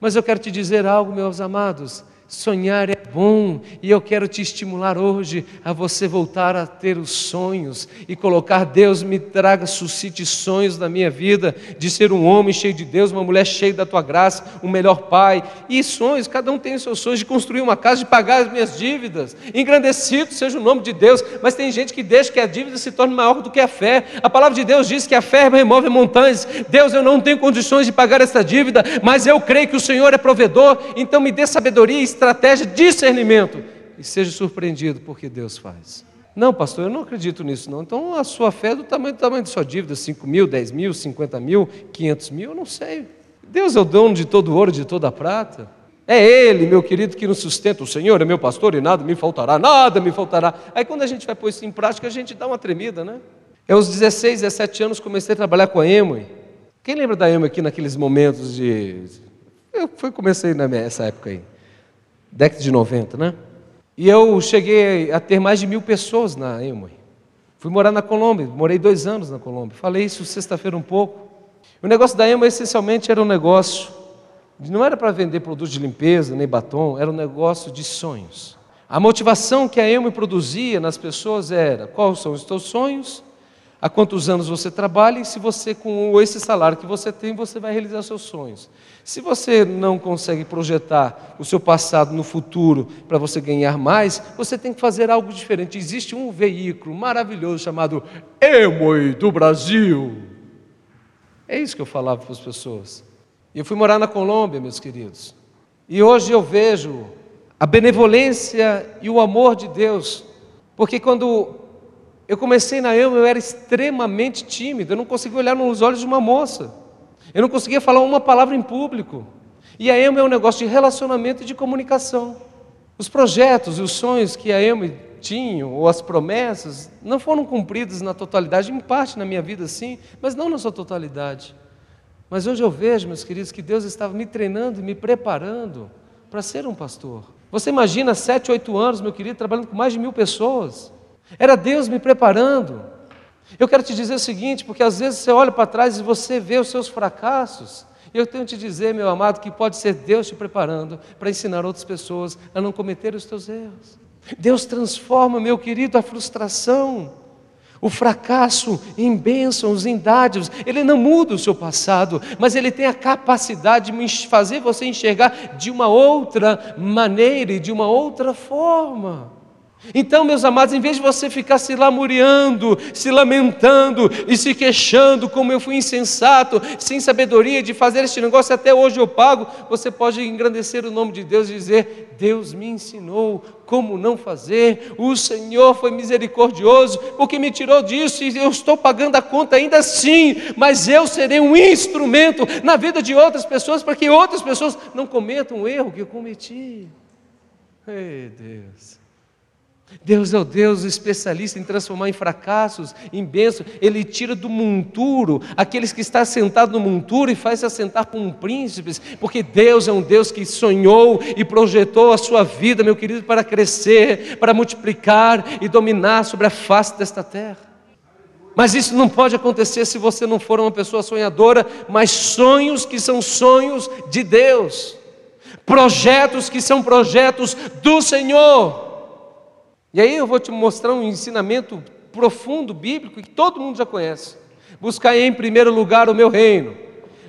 Speaker 2: Mas eu quero te dizer algo, meus amados: Sonhar é bom e eu quero te estimular hoje a você voltar a ter os sonhos e colocar Deus me traga, suscite sonhos na minha vida de ser um homem cheio de Deus, uma mulher cheia da tua graça, um melhor pai. E sonhos, cada um tem os seus sonhos de construir uma casa, de pagar as minhas dívidas. Engrandecido seja o nome de Deus, mas tem gente que deixa que a dívida se torne maior do que a fé. A palavra de Deus diz que a fé remove montanhas. Deus, eu não tenho condições de pagar essa dívida, mas eu creio que o Senhor é provedor, então me dê sabedoria e estratégia, discernimento, e seja surpreendido porque Deus faz. Não, pastor, eu não acredito nisso, não. Então a sua fé é do tamanho, do tamanho da sua dívida, 5 mil, 10 mil, 50 mil, 500 mil, eu não sei. Deus é o dono de todo ouro, de toda a prata. É Ele, meu querido, que nos sustenta. O Senhor é meu pastor e nada me faltará, nada me faltará. Aí quando a gente vai pôr isso em prática, a gente dá uma tremida, né? Eu, aos 16, 17 anos, comecei a trabalhar com a Emoi. Quem lembra da Emoi aqui naqueles momentos de. Eu fui, comecei nessa época aí década de 90, né? E eu cheguei a ter mais de mil pessoas na Emoi. Fui morar na Colômbia, morei dois anos na Colômbia. Falei isso sexta-feira um pouco. O negócio da Emoi essencialmente era um negócio, não era para vender produtos de limpeza, nem batom, era um negócio de sonhos. A motivação que a Emoi produzia nas pessoas era: quais são os teus sonhos? Há quantos anos você trabalha e se você, com esse salário que você tem, você vai realizar seus sonhos. Se você não consegue projetar o seu passado no futuro para você ganhar mais, você tem que fazer algo diferente. Existe um veículo maravilhoso chamado Emoi do Brasil. É isso que eu falava para as pessoas. Eu fui morar na Colômbia, meus queridos. E hoje eu vejo a benevolência e o amor de Deus. Porque quando eu comecei na EMA, eu era extremamente tímido, eu não conseguia olhar nos olhos de uma moça, eu não conseguia falar uma palavra em público. E a EMA é um negócio de relacionamento e de comunicação. Os projetos e os sonhos que a EMA tinha, ou as promessas, não foram cumpridos na totalidade, em parte na minha vida sim, mas não na sua totalidade. Mas hoje eu vejo, meus queridos, que Deus estava me treinando e me preparando para ser um pastor. Você imagina sete, oito anos, meu querido, trabalhando com mais de mil pessoas. Era Deus me preparando. Eu quero te dizer o seguinte, porque às vezes você olha para trás e você vê os seus fracassos. Eu tenho que te dizer, meu amado, que pode ser Deus te preparando para ensinar outras pessoas a não cometer os teus erros. Deus transforma, meu querido, a frustração, o fracasso em bênçãos, em dádivas. Ele não muda o seu passado, mas ele tem a capacidade de fazer você enxergar de uma outra maneira e de uma outra forma. Então, meus amados, em vez de você ficar se lamuriando, se lamentando e se queixando, como eu fui insensato, sem sabedoria de fazer este negócio, até hoje eu pago, você pode engrandecer o nome de Deus e dizer: Deus me ensinou como não fazer, o Senhor foi misericordioso, porque me tirou disso e eu estou pagando a conta ainda assim, mas eu serei um instrumento na vida de outras pessoas para que outras pessoas não cometam o erro que eu cometi. Ei, Deus. Deus é o Deus especialista em transformar em fracassos, em bênçãos. Ele tira do monturo aqueles que estão sentados no monturo e faz se assentar como príncipes, porque Deus é um Deus que sonhou e projetou a sua vida, meu querido, para crescer, para multiplicar e dominar sobre a face desta terra. Mas isso não pode acontecer se você não for uma pessoa sonhadora, mas sonhos que são sonhos de Deus, projetos que são projetos do Senhor. E aí eu vou te mostrar um ensinamento profundo bíblico que todo mundo já conhece. Buscar em primeiro lugar o meu reino,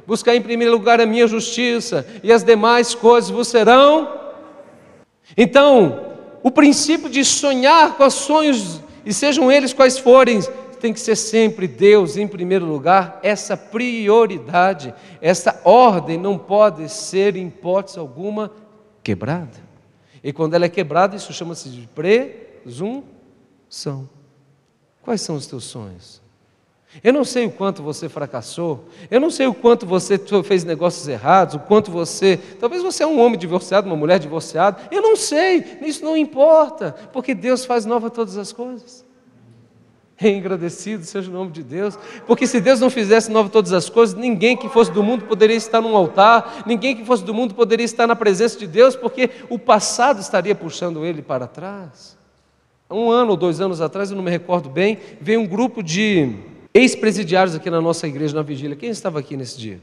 Speaker 2: buscar em primeiro lugar a minha justiça, e as demais coisas vos serão. Então, o princípio de sonhar com os sonhos, e sejam eles quais forem, tem que ser sempre Deus em primeiro lugar, essa prioridade, essa ordem não pode ser, em hipótese alguma, quebrada. E quando ela é quebrada, isso chama-se de pre são. Quais são os teus sonhos? Eu não sei o quanto você fracassou, eu não sei o quanto você fez negócios errados, o quanto você. Talvez você é um homem divorciado, uma mulher divorciada, eu não sei, isso não importa, porque Deus faz nova todas as coisas. Engrandecido seja o nome de Deus, porque se Deus não fizesse nova todas as coisas, ninguém que fosse do mundo poderia estar num altar, ninguém que fosse do mundo poderia estar na presença de Deus, porque o passado estaria puxando ele para trás um ano ou dois anos atrás, eu não me recordo bem, veio um grupo de ex-presidiários aqui na nossa igreja, na vigília. Quem estava aqui nesse dia?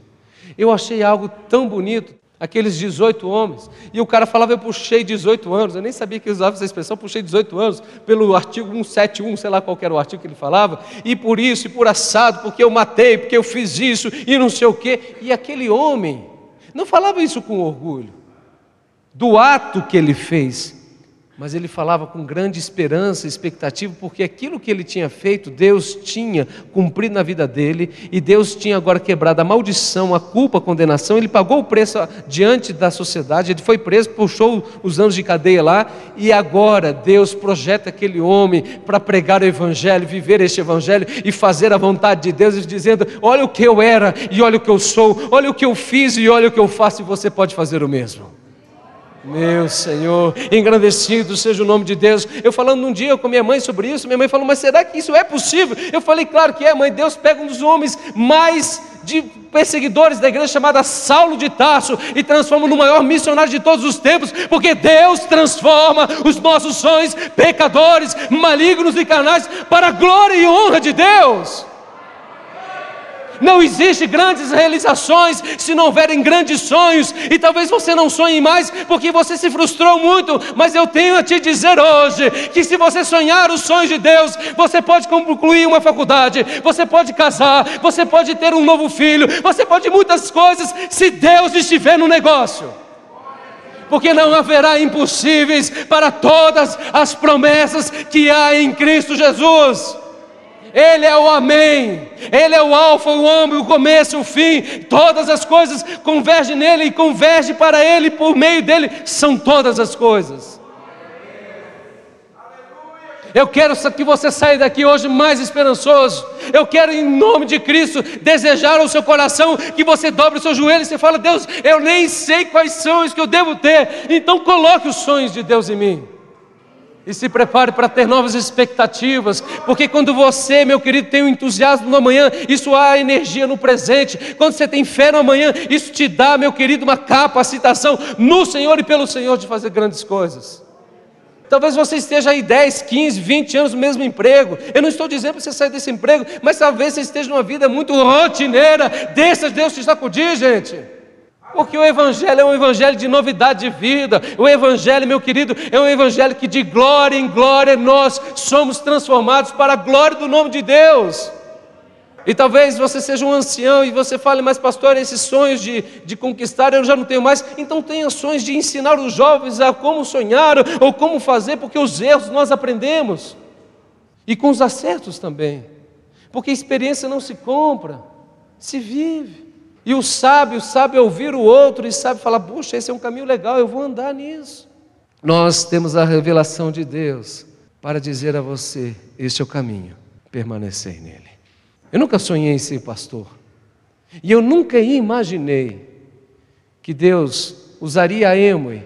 Speaker 2: Eu achei algo tão bonito. aqueles 18 homens. E o cara falava, eu puxei 18 anos. Eu nem sabia que usava essa expressão, puxei 18 anos, pelo artigo 171, sei lá qual era o artigo que ele falava. E por isso, e por assado, porque eu matei, porque eu fiz isso, e não sei o quê. E aquele homem não falava isso com orgulho, do ato que ele fez, mas ele falava com grande esperança e expectativa, porque aquilo que ele tinha feito, Deus tinha cumprido na vida dele, e Deus tinha agora quebrado a maldição, a culpa, a condenação, ele pagou o preço diante da sociedade, ele foi preso, puxou os anos de cadeia lá, e agora Deus projeta aquele homem para pregar o Evangelho, viver este Evangelho e fazer a vontade de Deus, dizendo: Olha o que eu era, e olha o que eu sou, olha o que eu fiz, e olha o que eu faço, e você pode fazer o mesmo. Meu Senhor, engrandecido seja o nome de Deus. Eu falando um dia com minha mãe sobre isso, minha mãe falou: Mas será que isso é possível? Eu falei: Claro que é, mãe. Deus pega um dos homens mais de perseguidores da igreja, chamada Saulo de Tarso, e transforma no maior missionário de todos os tempos, porque Deus transforma os nossos sonhos, pecadores, malignos e carnais, para a glória e honra de Deus. Não existe grandes realizações se não houverem grandes sonhos. E talvez você não sonhe mais porque você se frustrou muito. Mas eu tenho a te dizer hoje que se você sonhar os sonhos de Deus, você pode concluir uma faculdade, você pode casar, você pode ter um novo filho, você pode muitas coisas se Deus estiver no negócio porque não haverá impossíveis para todas as promessas que há em Cristo Jesus. Ele é o Amém, Ele é o Alfa, o Ômega, o começo, o fim, todas as coisas convergem nele e convergem para Ele, por meio dele, são todas as coisas. Eu quero que você saia daqui hoje mais esperançoso. Eu quero, em nome de Cristo, desejar ao seu coração que você dobre o seu joelho e você fala: Deus, eu nem sei quais são os que eu devo ter. Então coloque os sonhos de Deus em mim. E se prepare para ter novas expectativas, porque quando você, meu querido, tem um entusiasmo no amanhã, isso há energia no presente. Quando você tem fé no amanhã, isso te dá, meu querido, uma capacitação no Senhor e pelo Senhor de fazer grandes coisas. Talvez você esteja aí 10, 15, 20 anos no mesmo emprego. Eu não estou dizendo para você sair desse emprego, mas talvez você esteja numa vida muito rotineira. Deixa Deus te sacudir, gente. Porque o Evangelho é um Evangelho de novidade de vida. O Evangelho, meu querido, é um Evangelho que de glória em glória nós somos transformados para a glória do nome de Deus. E talvez você seja um ancião e você fale, mas pastor, esses sonhos de, de conquistar eu já não tenho mais. Então tenha sonhos de ensinar os jovens a como sonhar ou como fazer, porque os erros nós aprendemos. E com os acertos também. Porque experiência não se compra, se vive. E o sábio sabe ouvir o outro e sabe falar: puxa, esse é um caminho legal, eu vou andar nisso. Nós temos a revelação de Deus para dizer a você: este é o caminho, permanecer nele. Eu nunca sonhei em ser pastor, e eu nunca imaginei que Deus usaria a Emoi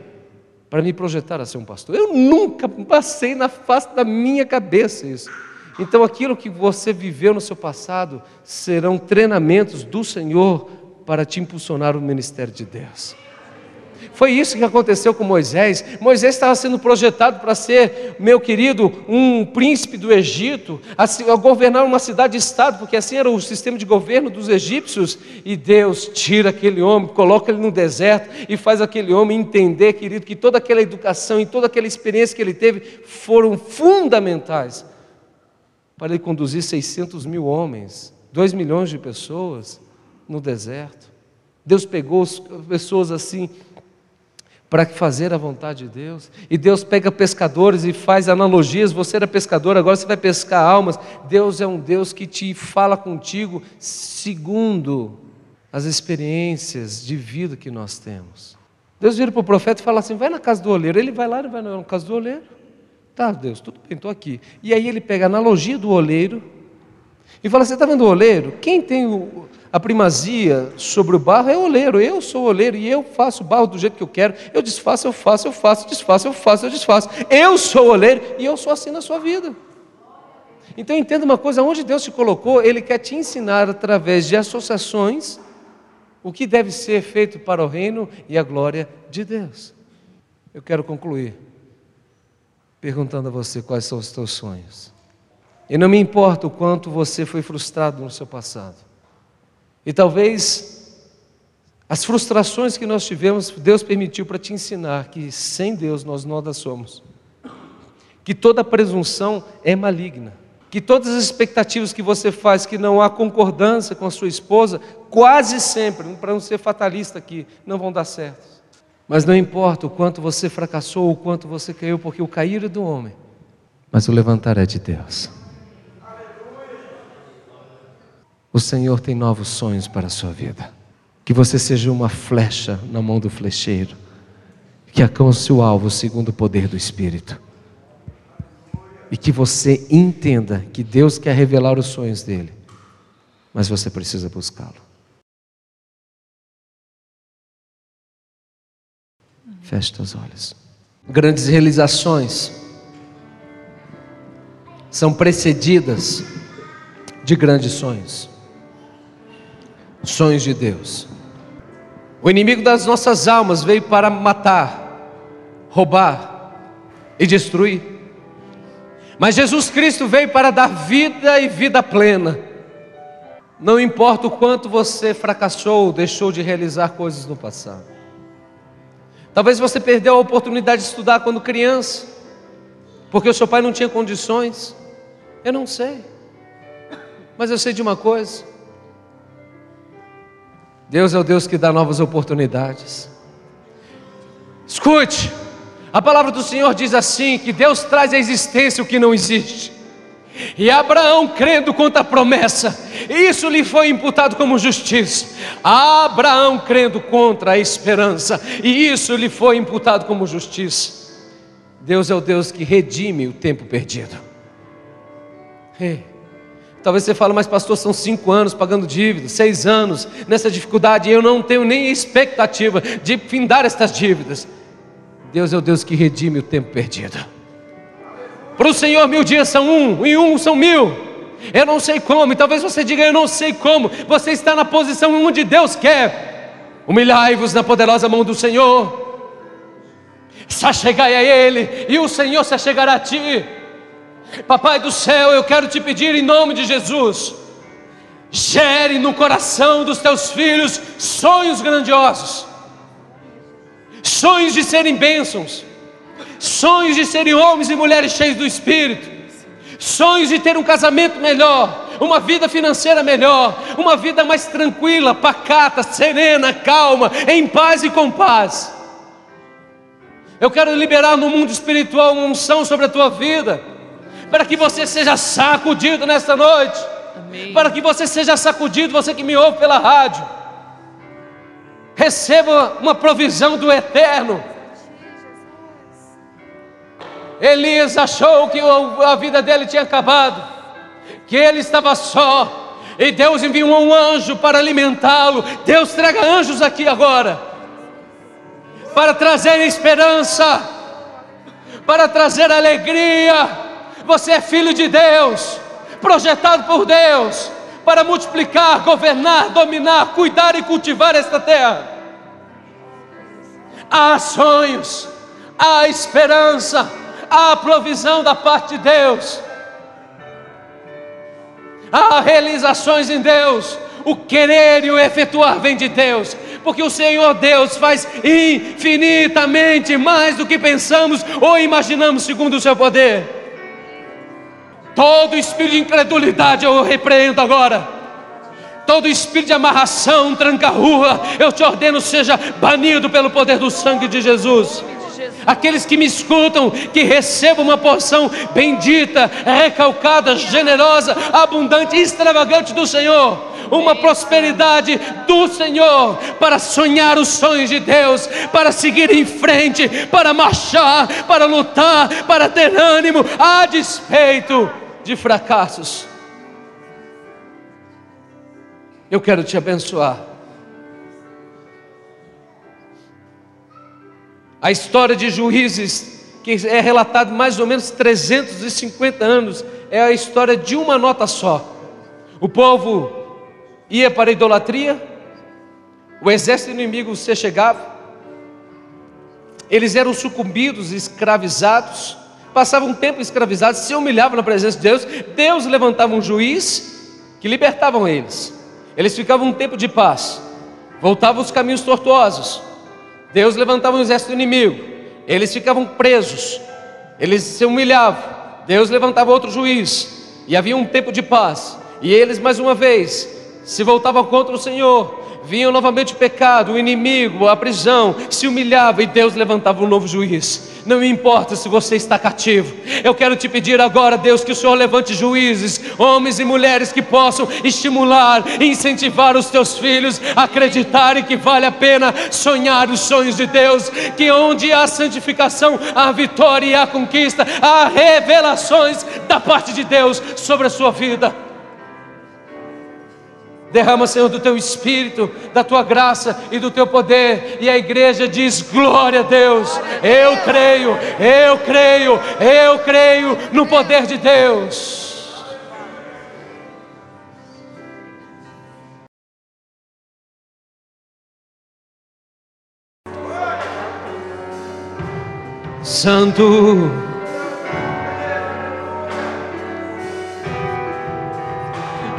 Speaker 2: para me projetar a ser um pastor. Eu nunca passei na face da minha cabeça isso. Então, aquilo que você viveu no seu passado serão treinamentos do Senhor para te impulsionar o ministério de Deus. Foi isso que aconteceu com Moisés. Moisés estava sendo projetado para ser, meu querido, um príncipe do Egito, a, governar uma cidade-estado, porque assim era o sistema de governo dos egípcios. E Deus tira aquele homem, coloca ele no deserto e faz aquele homem entender, querido, que toda aquela educação e toda aquela experiência que ele teve foram fundamentais para ele conduzir 600 mil homens, 2 milhões de pessoas no deserto. Deus pegou pessoas assim para fazer a vontade de Deus. E Deus pega pescadores e faz analogias. Você era pescador, agora você vai pescar almas. Deus é um Deus que te fala contigo segundo as experiências de vida que nós temos. Deus vira para o profeta e fala assim: vai na casa do oleiro. Ele vai lá, ele vai na casa do oleiro. Tá, Deus, tudo bem, estou aqui. E aí ele pega a analogia do oleiro e fala: Você está vendo o oleiro? Quem tem o, a primazia sobre o barro é o oleiro. Eu sou o oleiro e eu faço o barro do jeito que eu quero. Eu desfaço, eu faço, eu faço, desfaço, eu faço, eu desfaço. Eu sou o oleiro e eu sou assim na sua vida. Então entenda uma coisa: onde Deus te colocou, Ele quer te ensinar através de associações o que deve ser feito para o reino e a glória de Deus. Eu quero concluir perguntando a você quais são os teus sonhos. E não me importa o quanto você foi frustrado no seu passado. E talvez As frustrações que nós tivemos, Deus permitiu para te ensinar que sem Deus nós nada somos. Que toda presunção é maligna. Que todas as expectativas que você faz, que não há concordância com a sua esposa, quase sempre, para não ser fatalista aqui, não vão dar certo. Mas não importa o quanto você fracassou, o quanto você caiu, porque o cair é do homem, mas o levantar é de Deus. O Senhor tem novos sonhos para a sua vida. Que você seja uma flecha na mão do flecheiro, que alcance o alvo segundo o poder do Espírito. E que você entenda que Deus quer revelar os sonhos dele, mas você precisa buscá-lo. Feche os olhos. Grandes realizações são precedidas de grandes sonhos sonhos de Deus. O inimigo das nossas almas veio para matar, roubar e destruir. Mas Jesus Cristo veio para dar vida e vida plena. Não importa o quanto você fracassou ou deixou de realizar coisas no passado. Talvez você perdeu a oportunidade de estudar quando criança, porque o seu pai não tinha condições. Eu não sei. Mas eu sei de uma coisa: Deus é o Deus que dá novas oportunidades. Escute, a palavra do Senhor diz assim: que Deus traz à existência o que não existe. E Abraão, crendo contra a promessa, isso lhe foi imputado como justiça. Abraão, crendo contra a esperança, e isso lhe foi imputado como justiça. Deus é o Deus que redime o tempo perdido. Hey. Talvez você fale, mas pastor, são cinco anos pagando dívidas, seis anos nessa dificuldade, e eu não tenho nem expectativa de findar estas dívidas. Deus é o Deus que redime o tempo perdido. Para o Senhor, mil dias são um, e um são mil. Eu não sei como, e talvez você diga, eu não sei como. Você está na posição onde Deus quer. Humilhai-vos na poderosa mão do Senhor. Se achegai a Ele, e o Senhor se achegará a ti. Papai do céu, eu quero te pedir em nome de Jesus, gere no coração dos teus filhos sonhos grandiosos, sonhos de serem bênçãos, sonhos de serem homens e mulheres cheios do Espírito, sonhos de ter um casamento melhor, uma vida financeira melhor, uma vida mais tranquila, pacata, serena, calma, em paz e com paz. Eu quero liberar no mundo espiritual uma unção sobre a tua vida para que você seja sacudido nesta noite, Amém. para que você seja sacudido, você que me ouve pela rádio, receba uma provisão do eterno. Elias achou que a vida dele tinha acabado, que ele estava só, e Deus enviou um anjo para alimentá-lo. Deus traga anjos aqui agora, para trazer esperança, para trazer alegria você é filho de Deus, projetado por Deus para multiplicar, governar, dominar, cuidar e cultivar esta terra. Há sonhos, há esperança, há provisão da parte de Deus. Há realizações em Deus. O querer e o efetuar vem de Deus porque o Senhor Deus faz infinitamente mais do que pensamos ou imaginamos, segundo o seu poder. Todo espírito de incredulidade eu repreendo agora. Todo espírito de amarração, tranca-rua, eu te ordeno seja banido pelo poder do sangue de Jesus. Aqueles que me escutam, que recebam uma porção bendita, recalcada, generosa, abundante, extravagante do Senhor uma prosperidade do Senhor, para sonhar os sonhos de Deus, para seguir em frente, para marchar, para lutar, para ter ânimo, a despeito de fracassos. Eu quero te abençoar. A história de juízes, que é relatada mais ou menos 350 anos, é a história de uma nota só. O povo ia para a idolatria, o exército inimigo se chegava, eles eram sucumbidos, escravizados, passavam um tempo escravizados, se humilhavam na presença de Deus, Deus levantava um juiz que libertavam eles. Eles ficavam um tempo de paz, voltavam os caminhos tortuosos. Deus levantava um exército inimigo, eles ficavam presos, eles se humilhavam. Deus levantava outro juiz, e havia um tempo de paz. E eles, mais uma vez, se voltavam contra o Senhor, vinham novamente o pecado, o inimigo, a prisão, se humilhava e Deus levantava um novo juiz. Não importa se você está cativo, eu quero te pedir agora, Deus, que o Senhor levante juízes, homens e mulheres que possam estimular, incentivar os teus filhos a acreditarem que vale a pena sonhar os sonhos de Deus, que onde há santificação, há vitória e há conquista, há revelações da parte de Deus sobre a sua vida. Derrama, Senhor, do teu espírito, da tua graça e do teu poder. E a igreja diz: Glória a Deus. Eu creio, eu creio, eu creio no poder de Deus. Santo.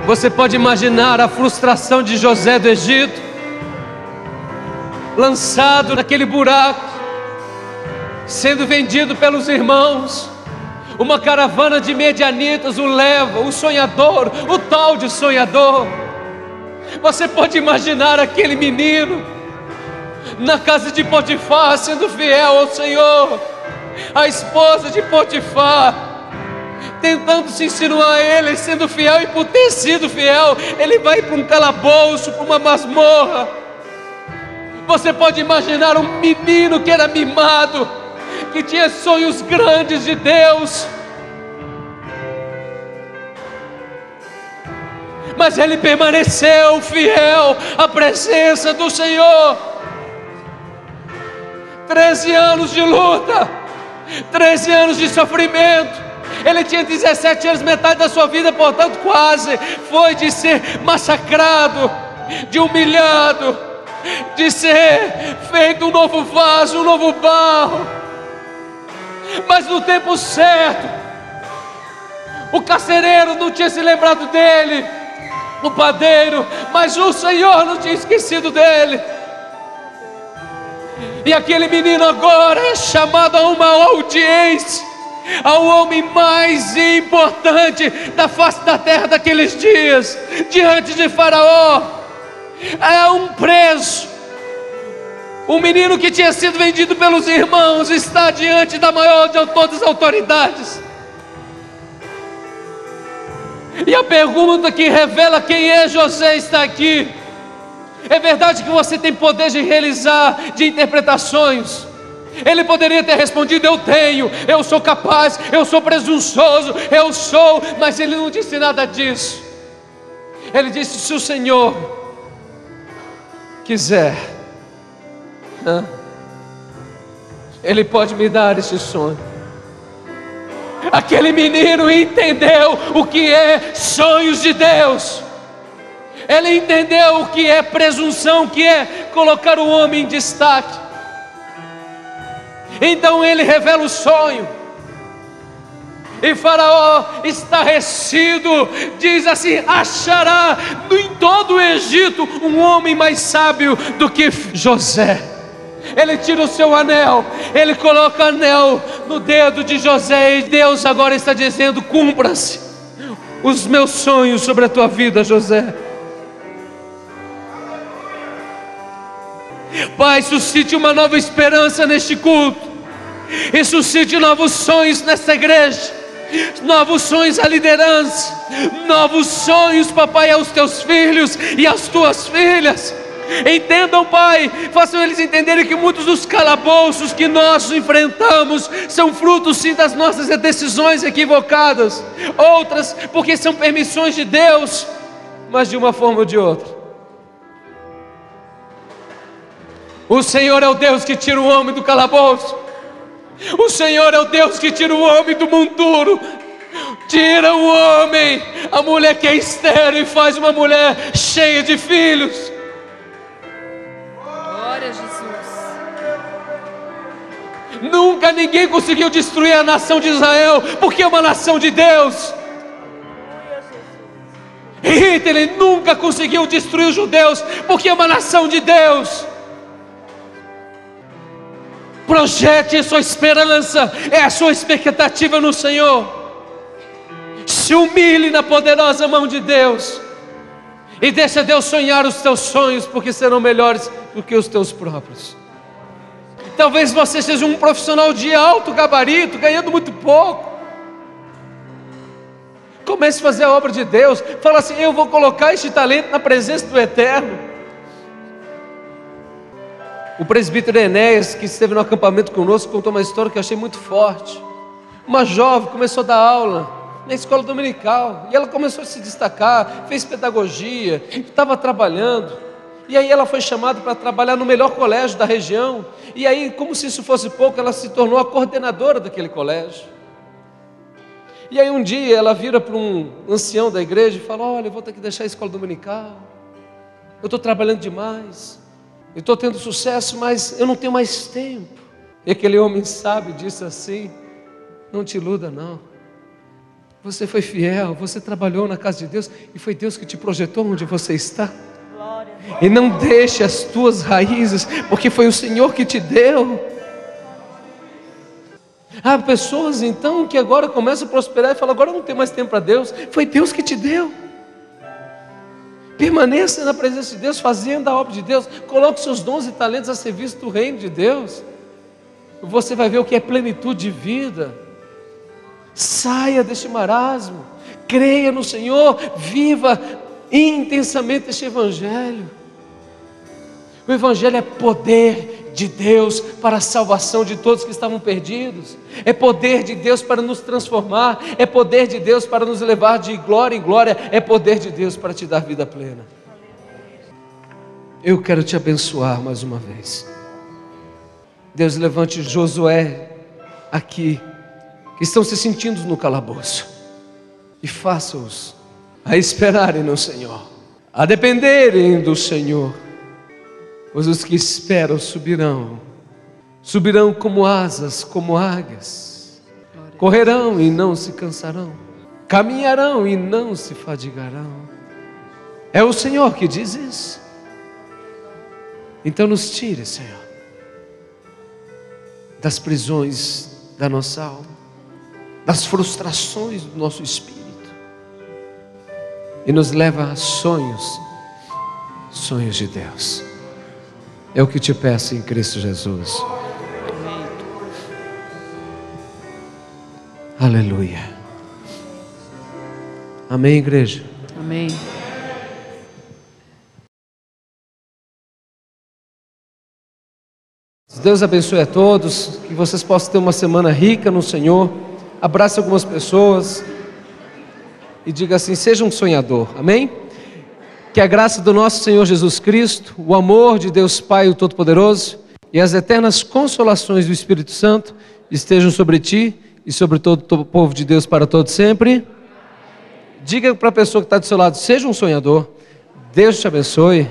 Speaker 2: Você pode imaginar a frustração de José do Egito, lançado naquele buraco, sendo vendido pelos irmãos. Uma caravana de medianitas o leva, o sonhador, o tal de sonhador. Você pode imaginar aquele menino na casa de Potifar, sendo fiel ao Senhor, a esposa de Potifar tentando se insinuar a ele, sendo fiel e por ter sido fiel, ele vai para um calabouço, para uma masmorra. Você pode imaginar um menino que era mimado, que tinha sonhos grandes de Deus, mas ele permaneceu fiel à presença do Senhor. Treze anos de luta, treze anos de sofrimento, ele tinha 17 anos, metade da sua vida, portanto, quase foi de ser massacrado, de humilhado, de ser feito um novo vaso, um novo barro. Mas no tempo certo, o carcereiro não tinha se lembrado dele, o padeiro, mas o Senhor não tinha esquecido dele. E aquele menino agora é chamado a uma audiência ao homem mais importante da face da terra daqueles dias, diante de Faraó. É um preso, um menino que tinha sido vendido pelos irmãos, está diante da maior de todas as autoridades. E a pergunta que revela quem é José está aqui. É verdade que você tem poder de realizar, de interpretar sonhos. Ele poderia ter respondido: Eu tenho, eu sou capaz, eu sou presunçoso, eu sou, mas ele não disse nada disso. Ele disse: Se o Senhor quiser, Ele pode me dar esse sonho. Aquele menino entendeu o que é sonhos de Deus. Ele entendeu o que é presunção, o que é colocar o homem em destaque. Então ele revela o sonho. E Faraó, estarrecido, diz assim: achará em todo o Egito um homem mais sábio do que José. Ele tira o seu anel, ele coloca anel no dedo de José, e Deus agora está dizendo: cumpra-se os meus sonhos sobre a tua vida, José. Pai, suscite uma nova esperança neste culto, e suscite novos sonhos nesta igreja, novos sonhos à liderança, novos sonhos, papai, aos teus filhos e às tuas filhas. Entendam, Pai, façam eles entenderem que muitos dos calabouços que nós enfrentamos são frutos sim das nossas decisões equivocadas, outras porque são permissões de Deus, mas de uma forma ou de outra. O Senhor é o Deus que tira o homem do calabouço. O Senhor é o Deus que tira o homem do monturo. Tira o homem, a mulher que é estéril e faz uma mulher cheia de filhos.
Speaker 1: Glória a Jesus.
Speaker 2: Nunca ninguém conseguiu destruir a nação de Israel, porque é uma nação de Deus. Hitler nunca conseguiu destruir os judeus, porque é uma nação de Deus. Projete sua esperança, é a sua expectativa no Senhor. Se humilhe na poderosa mão de Deus. E deixa Deus sonhar os teus sonhos, porque serão melhores do que os teus próprios. Talvez você seja um profissional de alto gabarito, ganhando muito pouco. Comece a fazer a obra de Deus. Fala assim: eu vou colocar este talento na presença do Eterno. O presbítero Enéas, que esteve no acampamento conosco, contou uma história que eu achei muito forte. Uma jovem começou a dar aula na escola dominical. E ela começou a se destacar, fez pedagogia, estava trabalhando. E aí ela foi chamada para trabalhar no melhor colégio da região. E aí, como se isso fosse pouco, ela se tornou a coordenadora daquele colégio. E aí um dia ela vira para um ancião da igreja e fala: Olha, eu vou ter que deixar a escola dominical. Eu estou trabalhando demais. Eu estou tendo sucesso, mas eu não tenho mais tempo. E aquele homem sábio disse assim: Não te iluda, não. Você foi fiel, você trabalhou na casa de Deus e foi Deus que te projetou onde você está. E não deixe as tuas raízes, porque foi o Senhor que te deu. Há pessoas então que agora começam a prosperar e falam: agora eu não tenho mais tempo para Deus. Foi Deus que te deu. Permaneça na presença de Deus, fazendo a obra de Deus. Coloque seus dons e talentos a serviço do reino de Deus. Você vai ver o que é plenitude de vida. Saia deste marasmo, creia no Senhor, viva intensamente este Evangelho. O Evangelho é poder de Deus para a salvação de todos que estavam perdidos, é poder de Deus para nos transformar, é poder de Deus para nos levar de glória em glória, é poder de Deus para te dar vida plena. Eu quero te abençoar mais uma vez. Deus levante Josué aqui que estão se sentindo no calabouço. E faça-os a esperarem no Senhor, a dependerem do Senhor, pois os que esperam subirão, subirão como asas, como águias, correrão e não se cansarão, caminharão e não se fadigarão. É o Senhor que diz isso. Então nos tire, Senhor, das prisões da nossa alma das frustrações do nosso espírito e nos leva a sonhos, sonhos de Deus. É o que te peço em Cristo Jesus. Aleluia. Amém, igreja.
Speaker 1: Amém.
Speaker 2: Deus abençoe a todos, que vocês possam ter uma semana rica no Senhor abrace algumas pessoas e diga assim: seja um sonhador, amém? Que a graça do nosso Senhor Jesus Cristo, o amor de Deus Pai, o Todo-Poderoso, e as eternas consolações do Espírito Santo estejam sobre ti e sobre todo o povo de Deus para todo sempre. Diga para a pessoa que está do seu lado: seja um sonhador. Deus te abençoe.